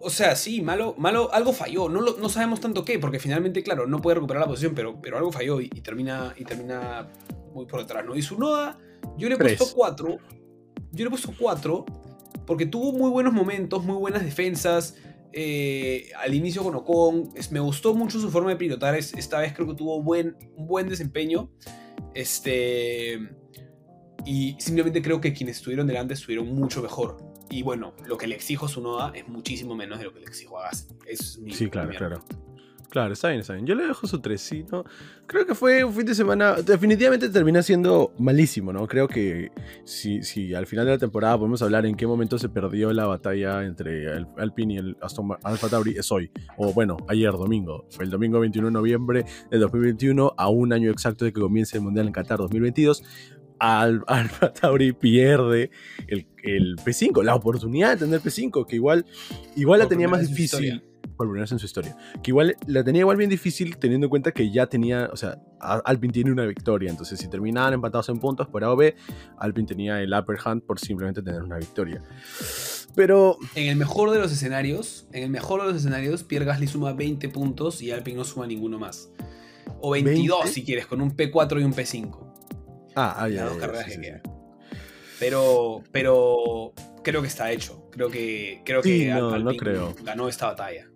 O sea, sí, malo, malo, algo falló. No, no sabemos tanto qué, porque finalmente, claro, no puede recuperar la posición, pero, pero algo falló y, termina, y termina muy por detrás, ¿no? Y su Noda, yo le he puesto cuatro. Yo le he puesto cuatro porque tuvo muy buenos momentos, muy buenas defensas. Eh, al inicio con Ocon, me gustó mucho su forma de pilotar. esta vez creo que tuvo buen, un buen desempeño. Este. Y simplemente creo que quienes estuvieron delante estuvieron mucho mejor. Y bueno, lo que le exijo a Sunoda es muchísimo menos de lo que le exijo a Gas. Es mi, sí, claro, claro. Claro, está bien, está bien. Yo le dejo su 3, sí, ¿no? Creo que fue un fin de semana. Definitivamente termina siendo malísimo, ¿no? Creo que si, si al final de la temporada podemos hablar en qué momento se perdió la batalla entre el Alpine y el Aston Alfa Tauri, es hoy. O bueno, ayer, domingo. Fue el domingo 21 de noviembre de 2021, a un año exacto de que comience el Mundial en Qatar 2022. Al, Alfa Tauri pierde el, el, P5, la oportunidad de tener P5, que igual, igual la tenía más difícil por primera vez en su historia. Que igual la tenía igual bien difícil teniendo en cuenta que ya tenía, o sea, Alpine tiene una victoria. Entonces, si terminaban empatados en puntos por A o B, Alpine tenía el upper hand por simplemente tener una victoria. Pero. En el mejor de los escenarios, en el mejor de los escenarios, Pierre Gasly suma 20 puntos y Alpine no suma ninguno más. O 22 si quieres, con un P4 y un P5. Ah, ah ya. Las dos carreras que quedan. Pero, pero creo que está hecho. Creo que, creo que no creo. ganó esta batalla.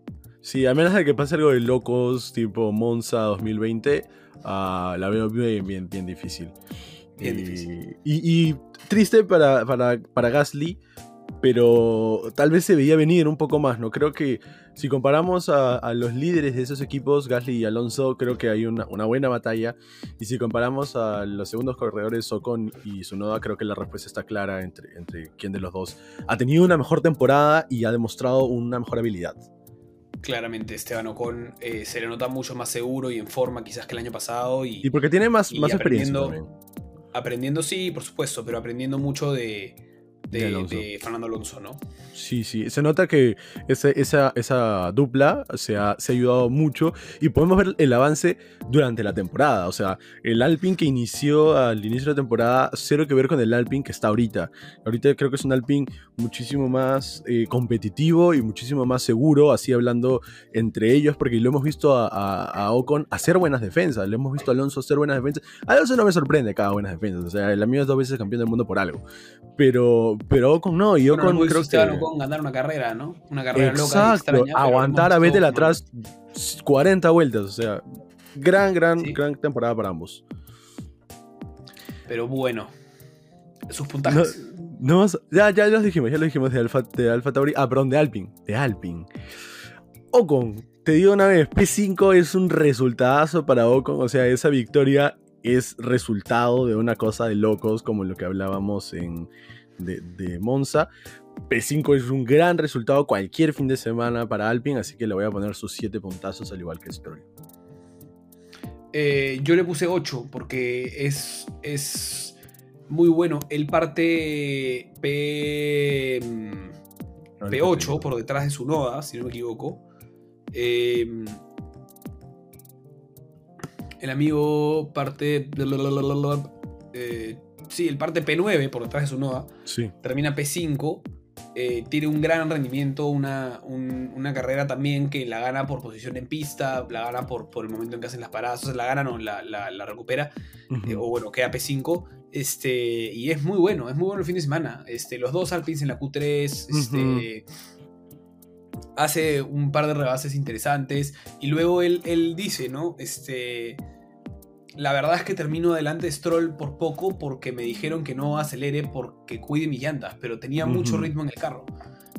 Sí, a menos de que pase algo de locos, tipo Monza 2020, ah, la veo bien, bien, bien difícil. Bien y, difícil. Y, triste para, para, para Gasly, pero tal vez se veía venir un poco más, ¿no? Creo que si comparamos a, los líderes de esos equipos, Gasly y Alonso, creo que hay una, buena batalla. Y si comparamos a los segundos corredores, Ocon y Sunoda, creo que la respuesta está clara entre, entre quién de los dos ha tenido una mejor temporada y ha demostrado una mejor habilidad. Claramente, Esteban Ocon eh, se le nota mucho más seguro y en forma quizás que el año pasado. Y, porque tiene más, más experiencia. Aprendiendo, sí, por supuesto, pero aprendiendo mucho de, de, Fernando Alonso, ¿no? Sí, sí, se nota que esa, esa, dupla se ha, se ha, ayudado mucho y podemos ver el avance durante la temporada. O sea, el Alpine que inició al inicio de la temporada, cero que ver con el Alpine que está ahorita. Ahorita creo que es un Alpine muchísimo más eh, competitivo y muchísimo más seguro, así hablando entre ellos, porque lo hemos visto a, a, Ocon hacer buenas defensas, le hemos visto a Alonso hacer buenas defensas. A Alonso no me sorprende cada buenas defensas, o sea, el amigo es dos veces campeón del mundo por algo. Pero, pero Ocon no, y Ocon bueno, creo que... Ocon ganar una carrera, ¿no? Una carrera Exacto, loca aguantar a Vettel atrás 40 vueltas, o sea, gran, gran, gran temporada para ambos. Pero bueno, sus puntajes. No, ya, ya los dijimos, ya lo dijimos de Alfa, de Alfa Tauri. Ah, perdón, de Alpine, de Alpine. Ocon, te digo una vez, P5 es un resultado para Ocon, o sea, esa victoria es resultado de una cosa de locos como lo que hablábamos en, de, Monza. P5 es un gran resultado cualquier fin de semana para Alpine, así que le voy a poner sus 7 puntazos al igual que Stroll. Eh, yo le puse 8 porque es, es muy bueno. Él parte P, P8 por detrás de su Noda, si no me equivoco. Eh, el amigo parte. Eh, sí, el parte P9 por detrás de su Noda. Sí. Termina P5. Eh, tiene un gran rendimiento, una, una, carrera también que la gana por posición en pista, la gana por, por el momento en que hacen las paradas, o sea, la gana no, la, la, recupera, eh, o bueno, queda P5, este, y es muy bueno, es muy bueno el fin de semana, este, los dos Alpines en la Q3, este, hace un par de rebases interesantes, y luego él, él dice, ¿no? Este, la verdad es que termino adelante de Stroll por poco porque me dijeron que no acelere porque cuide mis llantas, pero tenía mucho ritmo en el carro.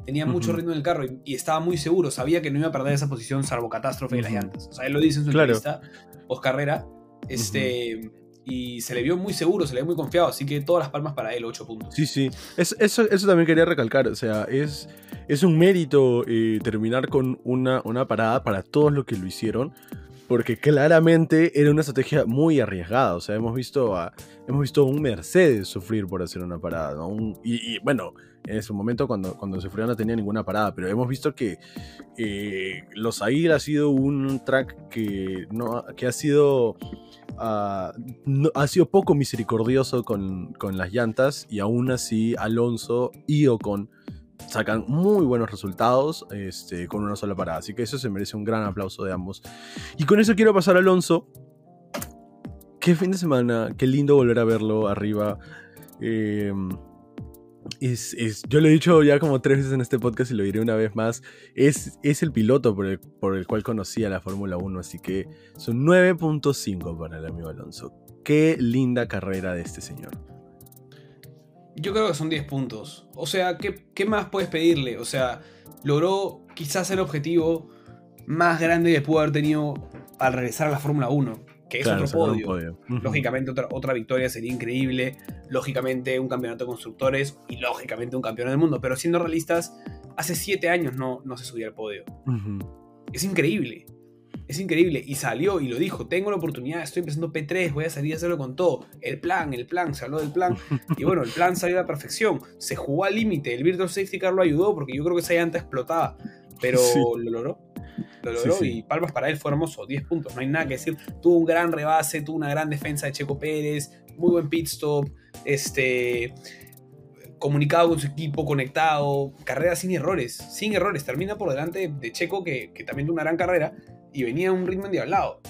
Tenía mucho ritmo en el carro y, estaba muy seguro, sabía que no iba a perder esa posición salvo catástrofe de las llantas. O sea, él lo dice en su entrevista post carrera. Este, y se le vio muy seguro, se le vio muy confiado, así que todas las palmas para él, 8 puntos. Sí, sí, eso, eso también quería recalcar, o sea, es, es un mérito eh, terminar con una, una parada para todos los que lo hicieron, porque claramente era una estrategia muy arriesgada. O sea, hemos visto a, hemos visto un Mercedes sufrir por hacer una parada. y, bueno, en ese momento cuando, cuando sufrió no tenía ninguna parada, pero hemos visto que eh, Los Aguil ha sido un track que, no, que ha sido... Ah, ha sido poco misericordioso con, con, las llantas y aún así Alonso y Ocon sacan muy buenos resultados este, con una sola parada. Así que eso se merece un gran aplauso de ambos. Y con eso quiero pasar a Alonso. Qué fin de semana, qué lindo volver a verlo arriba. Em, es, yo lo he dicho ya como tres veces en este podcast y lo diré una vez más. Es, es el piloto por el, por el cual conocí a la Fórmula 1, así que son 9.5 para el amigo Alonso. Qué linda carrera de este señor. Yo creo que son 10 puntos. O sea, ¿qué, más puedes pedirle? O sea, logró quizás el objetivo más grande que pudo haber tenido al regresar a la Fórmula 1, que es otro podio. Lógicamente otra, otra victoria sería increíble, lógicamente un campeonato de constructores y lógicamente un campeón del mundo, pero siendo realistas, hace 7 años no, no se subía al podio. Es increíble. Es increíble. Y salió y lo dijo, tengo la oportunidad, estoy empezando P3, voy a salir a hacerlo con todo. El plan, el plan, se habló del plan. Y bueno, el plan salió a la perfección. Se jugó al límite. El Virtual Safety Car lo ayudó porque yo creo que esa llanta explotaba. Pero lo logró. Lo logró y palmas para él fue hermoso. 10 puntos, no hay nada que decir. Tuvo un gran rebase, tuvo una gran defensa de Checo Pérez, muy buen pit stop. Este comunicado con su equipo, conectado, carrera sin errores, sin errores. Termina por delante de Checo, que, que también tuvo una gran carrera, y venía un ritmo endiablado.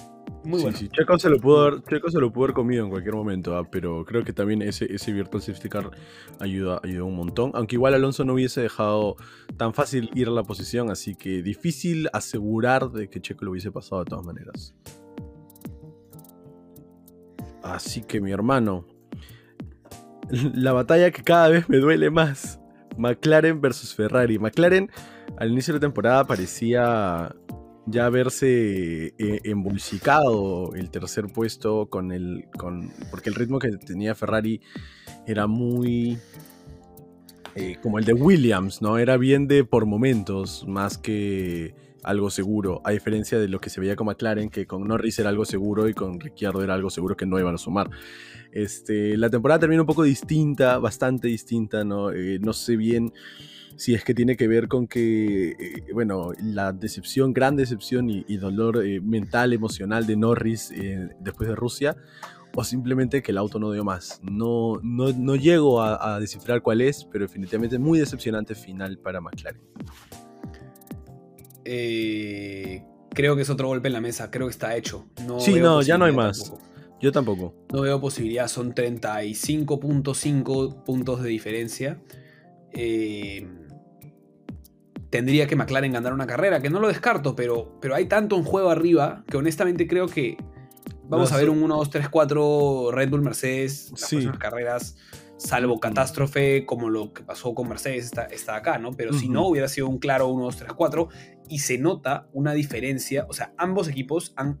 Muy bueno. Sí, Checo se lo pudo haber, Checo se lo pudo haber comido en cualquier momento, ah, pero creo que también ese, ese Virtual Safety Car ayuda, ayudó un montón. Aunque igual Alonso no hubiese dejado tan fácil ir a la posición, así que difícil asegurar de que Checo lo hubiese pasado de todas maneras. Así que mi hermano, la batalla que cada vez me duele más. McLaren versus Ferrari. McLaren al inicio de la temporada parecía ya haberse eh, embolsicado el tercer puesto con el. Con, porque el ritmo que tenía Ferrari era muy. Eh, como el de Williams, ¿no? Era bien de por momentos, más que algo seguro. A diferencia de lo que se veía con McLaren, que con Norris era algo seguro y con Ricciardo era algo seguro que no iban a sumar. Este, la temporada termina un poco distinta, bastante distinta, ¿no? Eh, no sé bien si es que tiene que ver con que, eh, bueno, la decepción, gran decepción y, dolor eh, mental, emocional de Norris eh, después de Rusia, o simplemente que el auto no dio más. No, no, llego a, descifrar cuál es, pero definitivamente muy decepcionante final para McLaren. creo que es otro golpe en la mesa, creo que está hecho. No sí, no, ya no hay más. Yo tampoco. No veo posibilidad, son 35.5 puntos de diferencia. Eh, tendría que McLaren ganar una carrera, que no lo descarto, pero, pero hay tanto en juego arriba que honestamente creo que vamos a ver un 1, 2, 3, 4 Red Bull Mercedes las próximas carreras, salvo catástrofe como lo que pasó con Mercedes está, está acá, ¿no? Pero si no, hubiera sido un claro 1, 2, 3, 4 y se nota una diferencia, o sea, ambos equipos han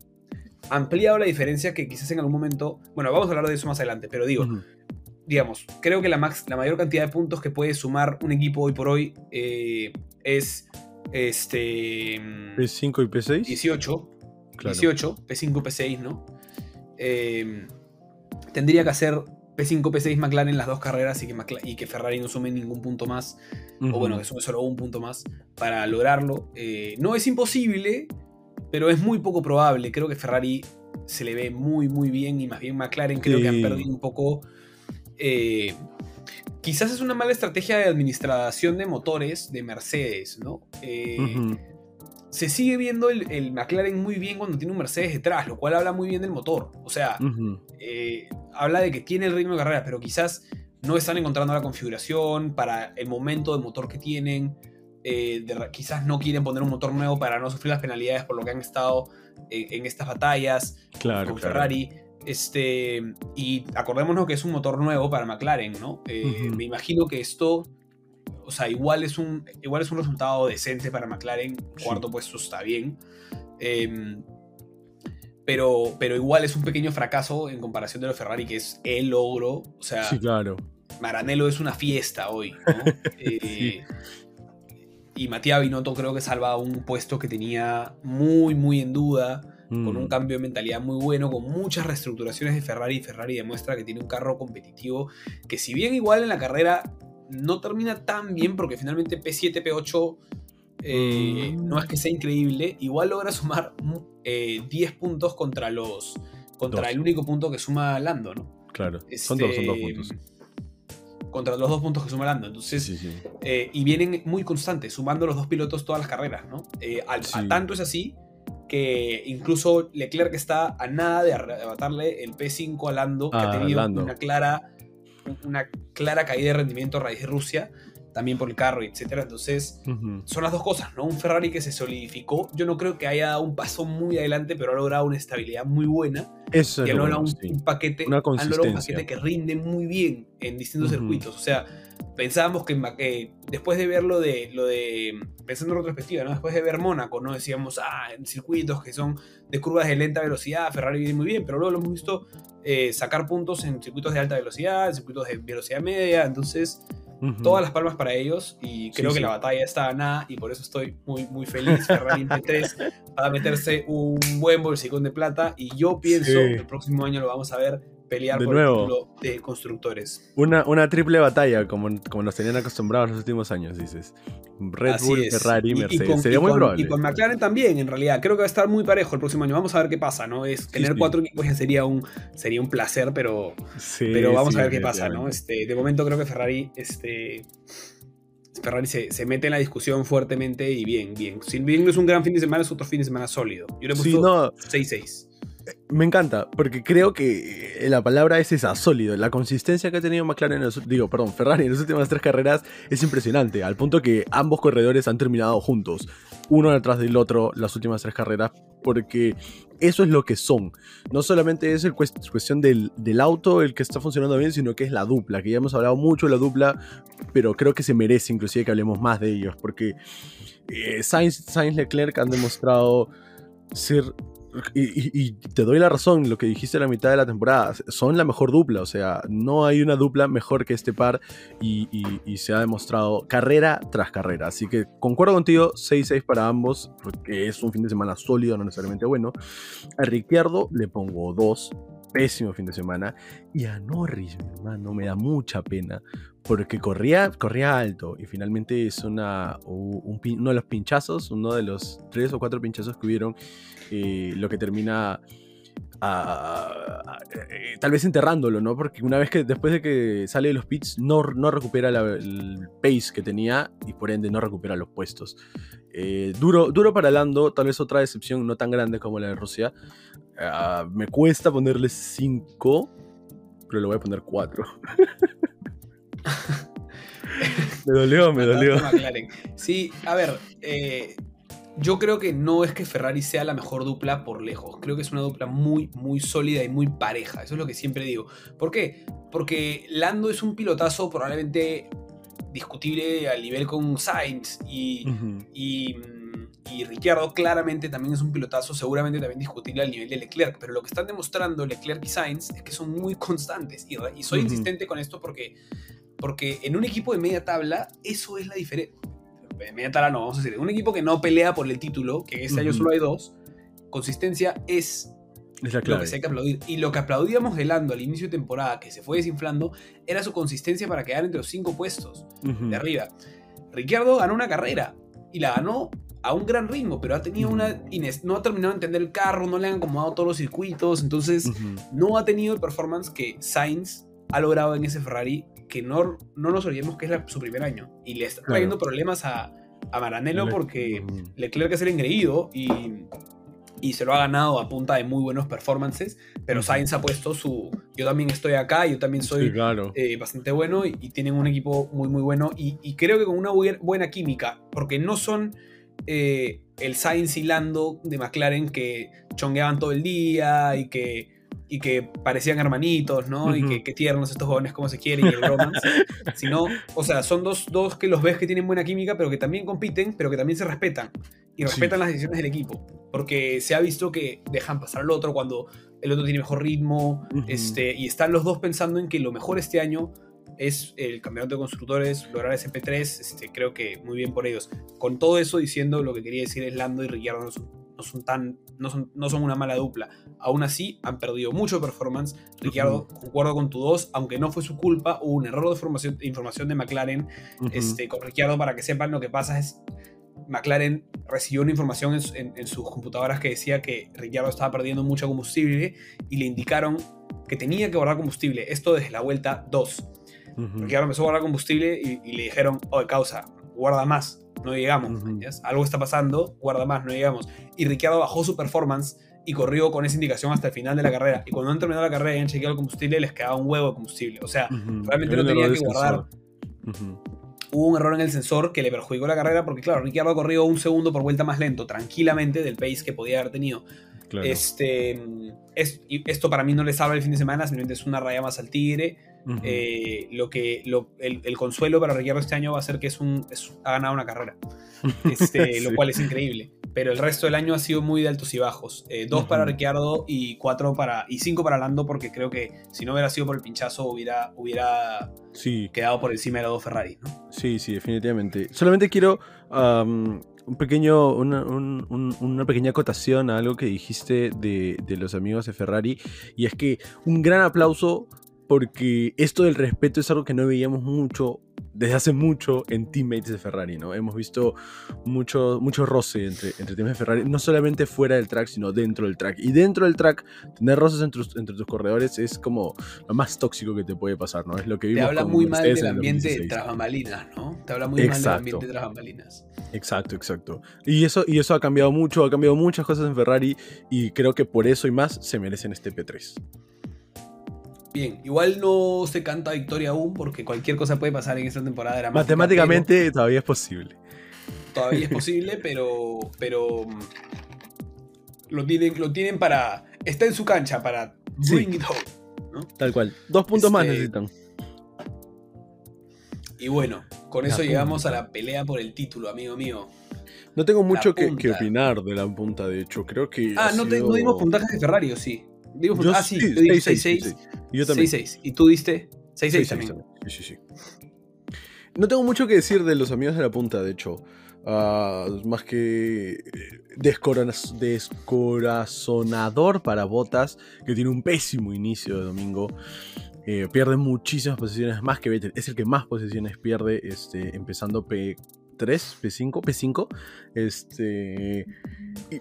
ampliado la diferencia que quizás en algún momento, bueno, vamos a hablar de eso más adelante, pero digo, digamos, creo que la, max, la mayor cantidad de puntos que puede sumar un equipo hoy por hoy eh, es este P5 y P6 18 18 P5 P6 no em, tendría que hacer P5 P6 McLaren en las dos carreras y que, y que Ferrari no sume ningún punto más o bueno que sume solo un punto más para lograrlo. Eh, no es imposible pero es muy poco probable. Creo que Ferrari se le ve muy, muy bien y más bien McLaren creo que han perdido un poco... Eh, quizás es una mala estrategia de administración de motores de Mercedes, ¿no? Eh, se sigue viendo el, McLaren muy bien cuando tiene un Mercedes detrás, lo cual habla muy bien del motor. O sea, eh, habla de que tiene el ritmo de carrera, pero quizás no están encontrando la configuración para el momento de motor que tienen. Eh, quizás no quieren poner un motor nuevo para no sufrir las penalidades por lo que han estado en estas batallas con Ferrari. Este, y acordémonos que es un motor nuevo para McLaren, ¿no? Eh, me imagino que esto, o sea, igual es un, igual es un resultado decente para McLaren, cuarto puesto está bien. Em, pero, pero igual es un pequeño fracaso en comparación de lo Ferrari, que es el logro. O sea, sí, claro. Maranello es una fiesta hoy, ¿no? Eh, y Matías Binotto creo que salva un puesto que tenía muy, muy en duda con un mm. cambio de mentalidad muy bueno, con muchas reestructuraciones de Ferrari. Ferrari demuestra que tiene un carro competitivo que si bien igual en la carrera no termina tan bien porque finalmente P7, P8 eh, mm. no es que sea increíble, igual logra sumar 10 eh, puntos contra los contra el único punto que suma Lando, ¿no? Claro, son, dos, son dos este, puntos contra los dos puntos que suma Lando. Entonces, eh, y vienen muy constantes, sumando los dos pilotos todas las carreras, ¿no? al, tanto es así que incluso Leclerc está a nada de arrebatarle el P5 a Lando, que ha ah, tenido una clara, una clara caída de rendimiento a raíz de Rusia, también por el carro, etcétera. Entonces, son las dos cosas, ¿no? Un Ferrari que se solidificó. Yo no creo que haya dado un paso muy adelante, pero ha logrado una estabilidad muy buena. Eso y ha logrado un, paquete, una un paquete que rinde muy bien en distintos circuitos. O sea, pensábamos que después de ver lo de, lo de, pensando en retrospectiva, ¿no? después de ver Mónaco, ¿no? decíamos, ah, en circuitos que son de curvas de lenta velocidad, Ferrari viene muy bien, pero luego lo hemos visto eh, sacar puntos en circuitos de alta velocidad, en circuitos de velocidad media, entonces todas las palmas para ellos y creo que la batalla está ganada y por eso estoy muy, muy feliz. Ferrari P3 va a meterse un buen bolsicón de plata y yo pienso que el próximo año lo vamos a ver pelear por el título de constructores. Una, una triple batalla, como, como nos tenían acostumbrados los últimos años, dices. Red Bull, Ferrari, Mercedes. Sería muy probable. Y con McLaren también, en realidad. Creo que va a estar muy parejo el próximo año. Vamos a ver qué pasa, ¿no? Es, tener cuatro equipos ya sería un, sería un placer, pero, pero vamos a ver qué pasa, ¿no? Este, de momento creo que Ferrari, este, Ferrari se, se, mete en la discusión fuertemente y bien, bien. Si bien no es un gran fin de semana, es otro fin de semana sólido. Yo le he puesto 6-6. Me encanta, porque creo que la palabra es esa, sólido. La consistencia que ha tenido McLaren, en los, digo, perdón, Ferrari en las últimas tres carreras es impresionante, al punto que ambos corredores han terminado juntos, uno detrás del otro, las últimas tres carreras, porque eso es lo que son. No solamente es el cuestión del, auto el que está funcionando bien, sino que es la dupla, que ya hemos hablado mucho de la dupla, pero creo que se merece inclusive que hablemos más de ellos, porque eh, Sainz, Sainz Leclerc han demostrado ser y, te doy la razón, lo que dijiste a la mitad de la temporada, son la mejor dupla, o sea, no hay una dupla mejor que este par y, se ha demostrado carrera tras carrera. Así que concuerdo contigo, 6-6 para ambos, porque es un fin de semana sólido, no necesariamente bueno. A Ricciardo le pongo 2, pésimo fin de semana. Y a Norris, mi hermano, me da mucha pena. Porque corría, corría alto. Y finalmente es una, uno de los pinchazos, uno de los tres o cuatro pinchazos que hubieron, eh, lo que termina eh, tal vez enterrándolo, ¿no? Porque una vez que después de que sale de los pits no, no recupera el pace que tenía y por ende no recupera los puestos. Eh, duro, duro para Lando, tal vez otra decepción no tan grande como la de Rusia. Ah, me cuesta ponerle 5, pero le voy a poner 4. me dolió, me dolió. Sí, a ver, eh, yo creo que no es que Ferrari sea la mejor dupla por lejos. Creo que es una dupla muy, muy sólida y muy pareja. Eso es lo que siempre digo. ¿Por qué? Porque Lando es un pilotazo probablemente discutible al nivel con Sainz y, y y Ricciardo claramente también es un pilotazo, seguramente también discutible al nivel de Leclerc, pero lo que están demostrando Leclerc y Sainz es que son muy constantes. Y, soy insistente con esto porque, porque en un equipo de media tabla, eso es la diferencia. Media tabla no, vamos a decir, en un equipo que no pelea por el título, que este año solo hay dos, consistencia es, lo que se hay que aplaudir. Y lo que aplaudíamos de Lando al inicio de temporada, que se fue desinflando, era su consistencia para quedar entre los cinco puestos de arriba. Ricciardo ganó una carrera y la ganó a un gran ritmo, pero ha tenido una. No ha terminado de entender el carro, no le han acomodado todos los circuitos, entonces no ha tenido el performance que Sainz ha logrado en ese Ferrari, que no, no nos olvidemos que es su primer año. Y le está trayendo problemas a, a Maranello porque Leclerc es el engreído y, y se lo ha ganado a punta de muy buenos performances, pero Sainz ha puesto su... Yo también estoy acá, yo también soy eh, bastante bueno y, tienen un equipo muy muy bueno y, y creo que con una buena química, porque no son eh, el Sainz y Lando de McLaren que chongueaban todo el día y que, y que parecían hermanitos, ¿no? Y que, tiernos estos jóvenes como se quieren y el romance. sino, o sea, son dos, dos que los ves que tienen buena química, pero que también compiten, pero que también se respetan. Y respetan las decisiones del equipo. Porque se ha visto que dejan pasar al otro cuando el otro tiene mejor ritmo. este, y están los dos pensando en que lo mejor este año es el campeonato de constructores, lograr ese P3, este, creo que muy bien por ellos. Con todo eso diciendo, lo que quería decir es Lando y Ricciardo no son, tan, no son, no son una mala dupla. Aún así, han perdido mucho performance. Ricciardo, concuerdo con tu dos, aunque no fue su culpa, hubo un error de información, información de McLaren este, con Ricciardo para que sepan lo que pasa es McLaren recibió una información en, sus computadoras que decía que Ricciardo estaba perdiendo mucho combustible y le indicaron que tenía que guardar combustible. Esto desde la vuelta 2. Porque ahora empezó a guardar combustible y, le dijeron, oye, causa, guarda más, no llegamos. Algo está pasando, guarda más, no llegamos. Y Ricciardo bajó su performance y corrió con esa indicación hasta el final de la carrera. Y cuando han terminado la carrera y han chequeado el combustible, les quedaba un huevo de combustible. O sea, realmente no tenían que guardar. Hubo un error en el sensor que le perjudicó la carrera porque, claro, Ricciardo ha corrido un segundo por vuelta más lento, tranquilamente, del pace que podía haber tenido. Este, es, esto para mí no le salva el fin de semana, simplemente es una raya más al tigre. Eh, lo que, el, consuelo para Ricciardo este año va a ser que es un, ha ganado una carrera, este, lo cual es increíble. Pero el resto del año ha sido muy de altos y bajos. Eh, dos para Ricciardo y cuatro para y cinco para Lando, porque creo que si no hubiera sido por el pinchazo hubiera, hubiera quedado por encima de los dos Ferrari. Sí, sí, definitivamente. Solamente quiero un pequeño, una, pequeña acotación a algo que dijiste de, de, los amigos de Ferrari. Y es que un gran aplauso porque esto del respeto es algo que no veíamos mucho desde hace mucho en teammates de Ferrari, ¿no? Hemos visto mucho, mucho roce entre, entre teams de Ferrari, no solamente fuera del track, sino dentro del track. Y dentro del track, tener roces entre, entre tus corredores es como lo más tóxico que te puede pasar, ¿no? Es lo que vimos Te habla muy mal del ambiente tras bambalinas, ¿no? Te habla muy mal del ambiente tras bambalinas. Exacto, exacto. Y eso, y eso ha cambiado mucho, ha cambiado muchas cosas en Ferrari y creo que por eso y más se merecen este P3. Bien, igual no se canta victoria aún porque cualquier cosa puede pasar en esta temporada dramática. Matemáticamente todavía es posible. Todavía es posible, pero, pero mm, lo tienen, lo tienen para. Está en su cancha para bring it home. Tal cual. Dos puntos más este, necesitan. Y bueno, con eso llegamos a la pelea por el título, amigo mío. No tengo mucho que, opinar de la punta, de hecho. Creo que. Ah, no, no dimos puntajes de Ferrari, ¿o sí? Ah, sí, yo di 6-6. Yo también. 6-6. ¿Y tú diste 6-6 también? Sí, sí, sí. No tengo mucho que decir de los amigos de la punta, de hecho. Uh, más que eh, descorazonador para Botas, que tiene un pésimo inicio de domingo. Eh, pierde muchísimas posiciones más que Vettel. Es el que más posiciones pierde, este, empezando P3, P5, P5. Este,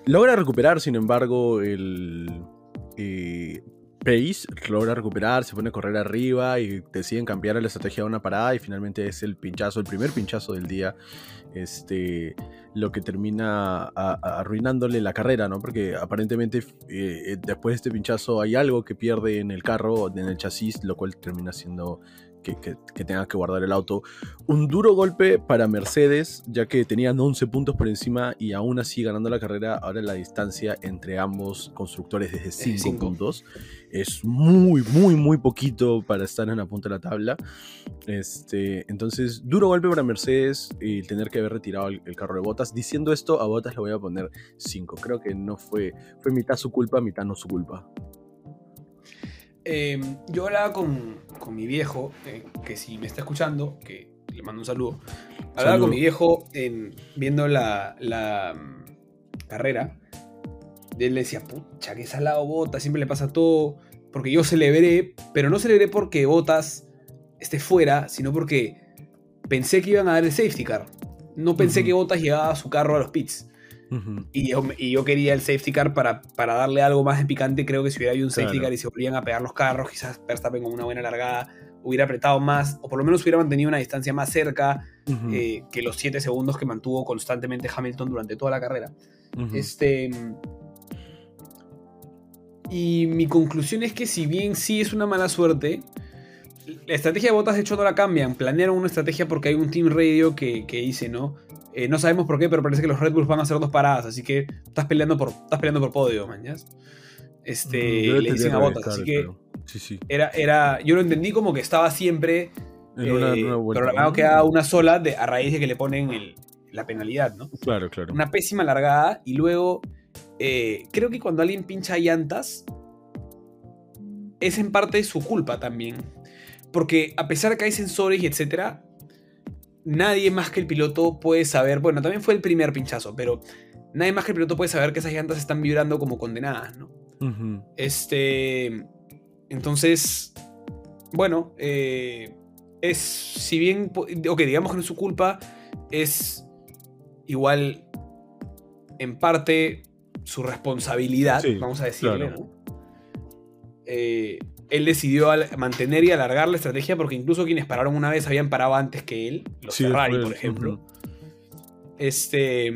logra recuperar, sin embargo, el, eh, Pace logra recuperar, se pone a correr arriba y deciden cambiar la estrategia a una parada y finalmente es el pinchazo, el primer pinchazo del día, este, lo que termina arruinándole la carrera, ¿no? Porque aparentemente eh, después de este pinchazo hay algo que pierde en el carro, en el chasis, lo cual termina siendo que, tenga que guardar el auto. Un duro golpe para Mercedes, ya que tenían 11 puntos por encima y aún así ganando la carrera. Ahora la distancia entre ambos constructores desde 5 puntos es muy, muy, muy poquito para estar en la punta de la tabla. Este, entonces, duro golpe para Mercedes y tener que haber retirado el, carro de Botas. Diciendo esto, a Botas le voy a poner 5. Creo que no fue, fue mitad su culpa, mitad no su culpa. Em, yo hablaba con, con mi viejo, eh, que si me está escuchando, que le mando un saludo. Hablaba con mi viejo en, viendo la, la mm, carrera. Y él le decía, pucha, que salado Botas, siempre le pasa todo. Porque yo celebré, pero no celebré porque Botas esté fuera, sino porque pensé que iban a dar el safety car. No pensé que Botas llegaba a su carro a los pits. Y, yo, quería el safety car para, para darle algo más de picante. Creo que si hubiera habido un safety car y se volvían a pegar los carros, quizás Verstappen con una buena largada hubiera apretado más, o por lo menos hubiera mantenido una distancia más cerca eh, que los 7 segundos que mantuvo constantemente Hamilton durante toda la carrera. Este. Y mi conclusión es que si bien sí es una mala suerte, la estrategia de botas de hecho no la cambian. Planearon una estrategia porque hay un team radio que, dice, ¿no? Eh, no sabemos por qué, pero parece que los Red Bulls van a hacer dos paradas, así que estás peleando por, estás peleando por podio, mañas. Este, le dicen a botas, así que Era, era, yo lo entendí como que estaba siempre, en una, eh, programado que haga una sola de, a raíz de que le ponen la penalidad, ¿no? Claro, claro. Una pésima largada y luego eh, creo que cuando alguien pincha llantas es en parte su culpa también. Porque a pesar de que hay sensores y etcétera, nadie más que el piloto puede saber. Bueno, también fue el primer pinchazo, pero nadie más que el piloto puede saber que esas llantas están vibrando como condenadas, ¿no? Este. Entonces. Bueno, eh, es. Si bien. Ok, digamos que no es su culpa, es igual. En parte su responsabilidad, vamos a decirle, ¿no? Eh, él decidió mantener y alargar la estrategia porque incluso quienes pararon una vez habían parado antes que él, los Ferrari, por ejemplo. Este.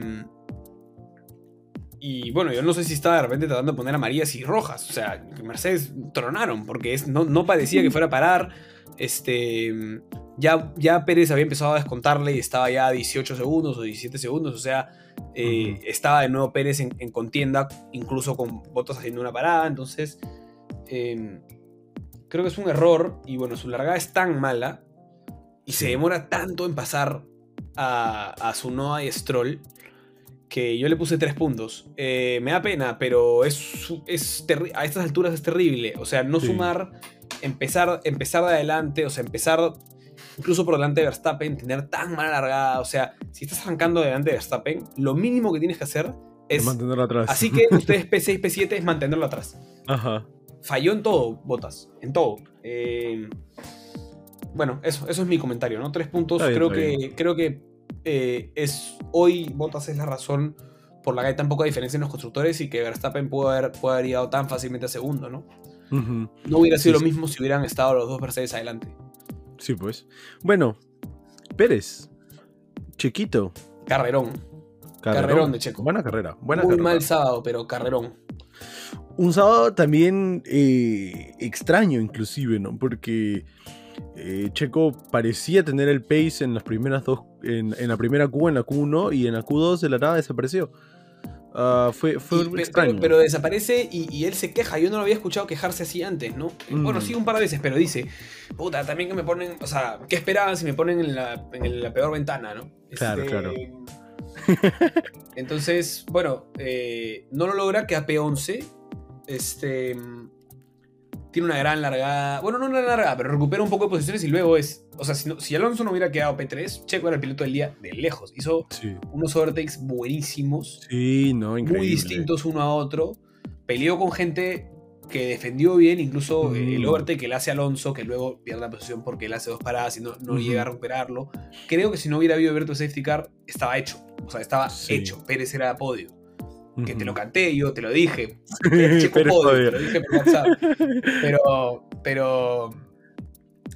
Y bueno, yo no sé si estaba de repente tratando de poner amarillas y rojas. O sea, Mercedes tronaron porque es, no, parecía que fuera a parar. Este. Ya, ya Pérez había empezado a descontarle y estaba ya a 18 segundos o 17 segundos. O sea, eh, estaba de nuevo Pérez en, contienda, incluso con Botas haciendo una parada. Entonces. Em, creo que es un error y bueno, su largada es tan mala y se demora tanto en pasar a, a Sunoa y Stroll que yo le puse tres puntos. Eh, me da pena, pero es, es a estas alturas es terrible. O sea, no sumar, empezar, empezar de adelante, o sea, empezar incluso por delante de Verstappen, tener tan mala largada. O sea, si estás arrancando delante de Verstappen, lo mínimo que tienes que hacer es. Mantenerlo atrás. Así que ustedes P6, P7 es mantenerlo atrás. Ajá falló en todo, Botas, en todo. Eh, bueno, eso, eso es mi comentario, ¿no? Tres puntos. creo, que, creo que eh, es hoy Botas es la razón por la que hay tan poca diferencia en los constructores y que Verstappen pudo haber, pudo haber llegado tan fácilmente a segundo, ¿no? No hubiera sido lo mismo si hubieran estado los dos Mercedes adelante. Sí, pues. Bueno, Pérez, Chiquito. Carrerón. Carrerón, de Checo. Buena carrera. Buena Muy mal sábado, pero carrerón. Un sábado también eh, extraño, inclusive, ¿no? Porque eh, Checo parecía tener el pace en las primeras dos, en, la primera Q, en la Q1 y en la Q2 de la nada desapareció. Ah, fue fue extraño. Pero, desaparece y, él se queja. Yo no lo había escuchado quejarse así antes, ¿no? Bueno, sí, un par de veces, pero dice, puta, también que me ponen, o sea, ¿qué esperaban si me ponen en la, peor ventana, ¿no? Claro, este, claro. Entonces, bueno, eh, no lo logra, que a P11 este. Tiene una gran largada. Bueno, no una largada, pero recupera un poco de posiciones y luego es. O sea, si, Alonso no hubiera quedado P3, Checo era el piloto del día de lejos. Hizo unos overtakes buenísimos. Sí, no, increíble. Muy distintos uno a otro. Peleó con gente que defendió bien, incluso el mm. overtake que le hace Alonso, que luego pierde la posición porque él hace dos paradas y no, llega a recuperarlo. Creo que si no hubiera habido abierto el safety car, estaba hecho. O sea, estaba hecho. Pérez era podio que te lo canté, yo te lo dije. te lo dije por WhatsApp. Pero, pero,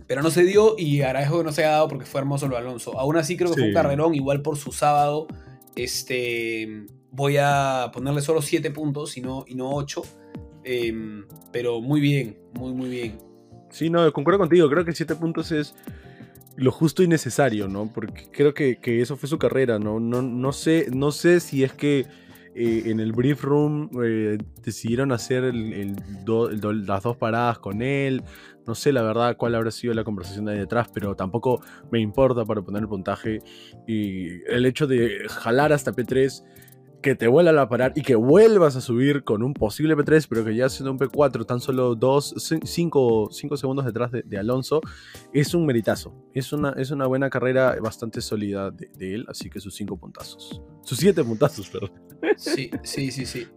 pero no se dio y agradezco que no se haya dado porque fue hermoso lo Alonso. Aún así creo que fue un carrerón, igual por su sábado. Este, voy a ponerle solo 7 puntos y no, y no 8. Em, pero muy bien, muy, muy bien. Sí, no, concuerdo contigo. Creo que 7 puntos es lo justo y necesario, ¿no? Porque creo que, que, eso fue su carrera, ¿no? No, no, sé, no sé si es que eh, en el brief room eh, decidieron hacer las dos paradas con él. No sé la verdad cuál habrá sido la conversación de ahí detrás, pero tampoco me importa para poner el puntaje. Y el hecho de jalar hasta P3 que te vuelvan a parar y que vuelvas a subir con un posible P3, pero que ya siendo un P4, tan solo 5 segundos detrás de, Alonso, es un meritazo. Es una, es una buena carrera bastante sólida de, él, así que sus 5 puntazos. Sus 7 puntazos, perdón. Sí, sí, sí, sí.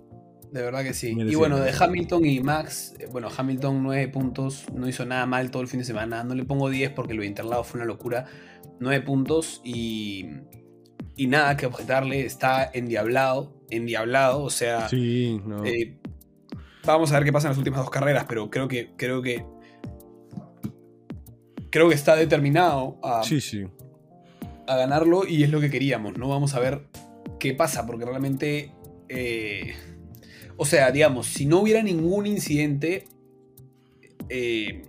De verdad que sí. y bueno, de Hamilton y Max, eh, bueno, Hamilton 9 puntos, no hizo nada mal todo el fin de semana. No le pongo 10 porque lo de Interlado fue una locura. 9 puntos y y nada que objetarle, está endiablado. endiablado. O sea, sí, eh, vamos a ver qué pasa en las últimas dos carreras, pero creo que, creo que, creo que está determinado a, sí, sí. a ganarlo y es lo que queríamos, ¿no? Vamos a ver qué pasa, porque realmente, eh, o sea, digamos, si no hubiera ningún incidente, eh,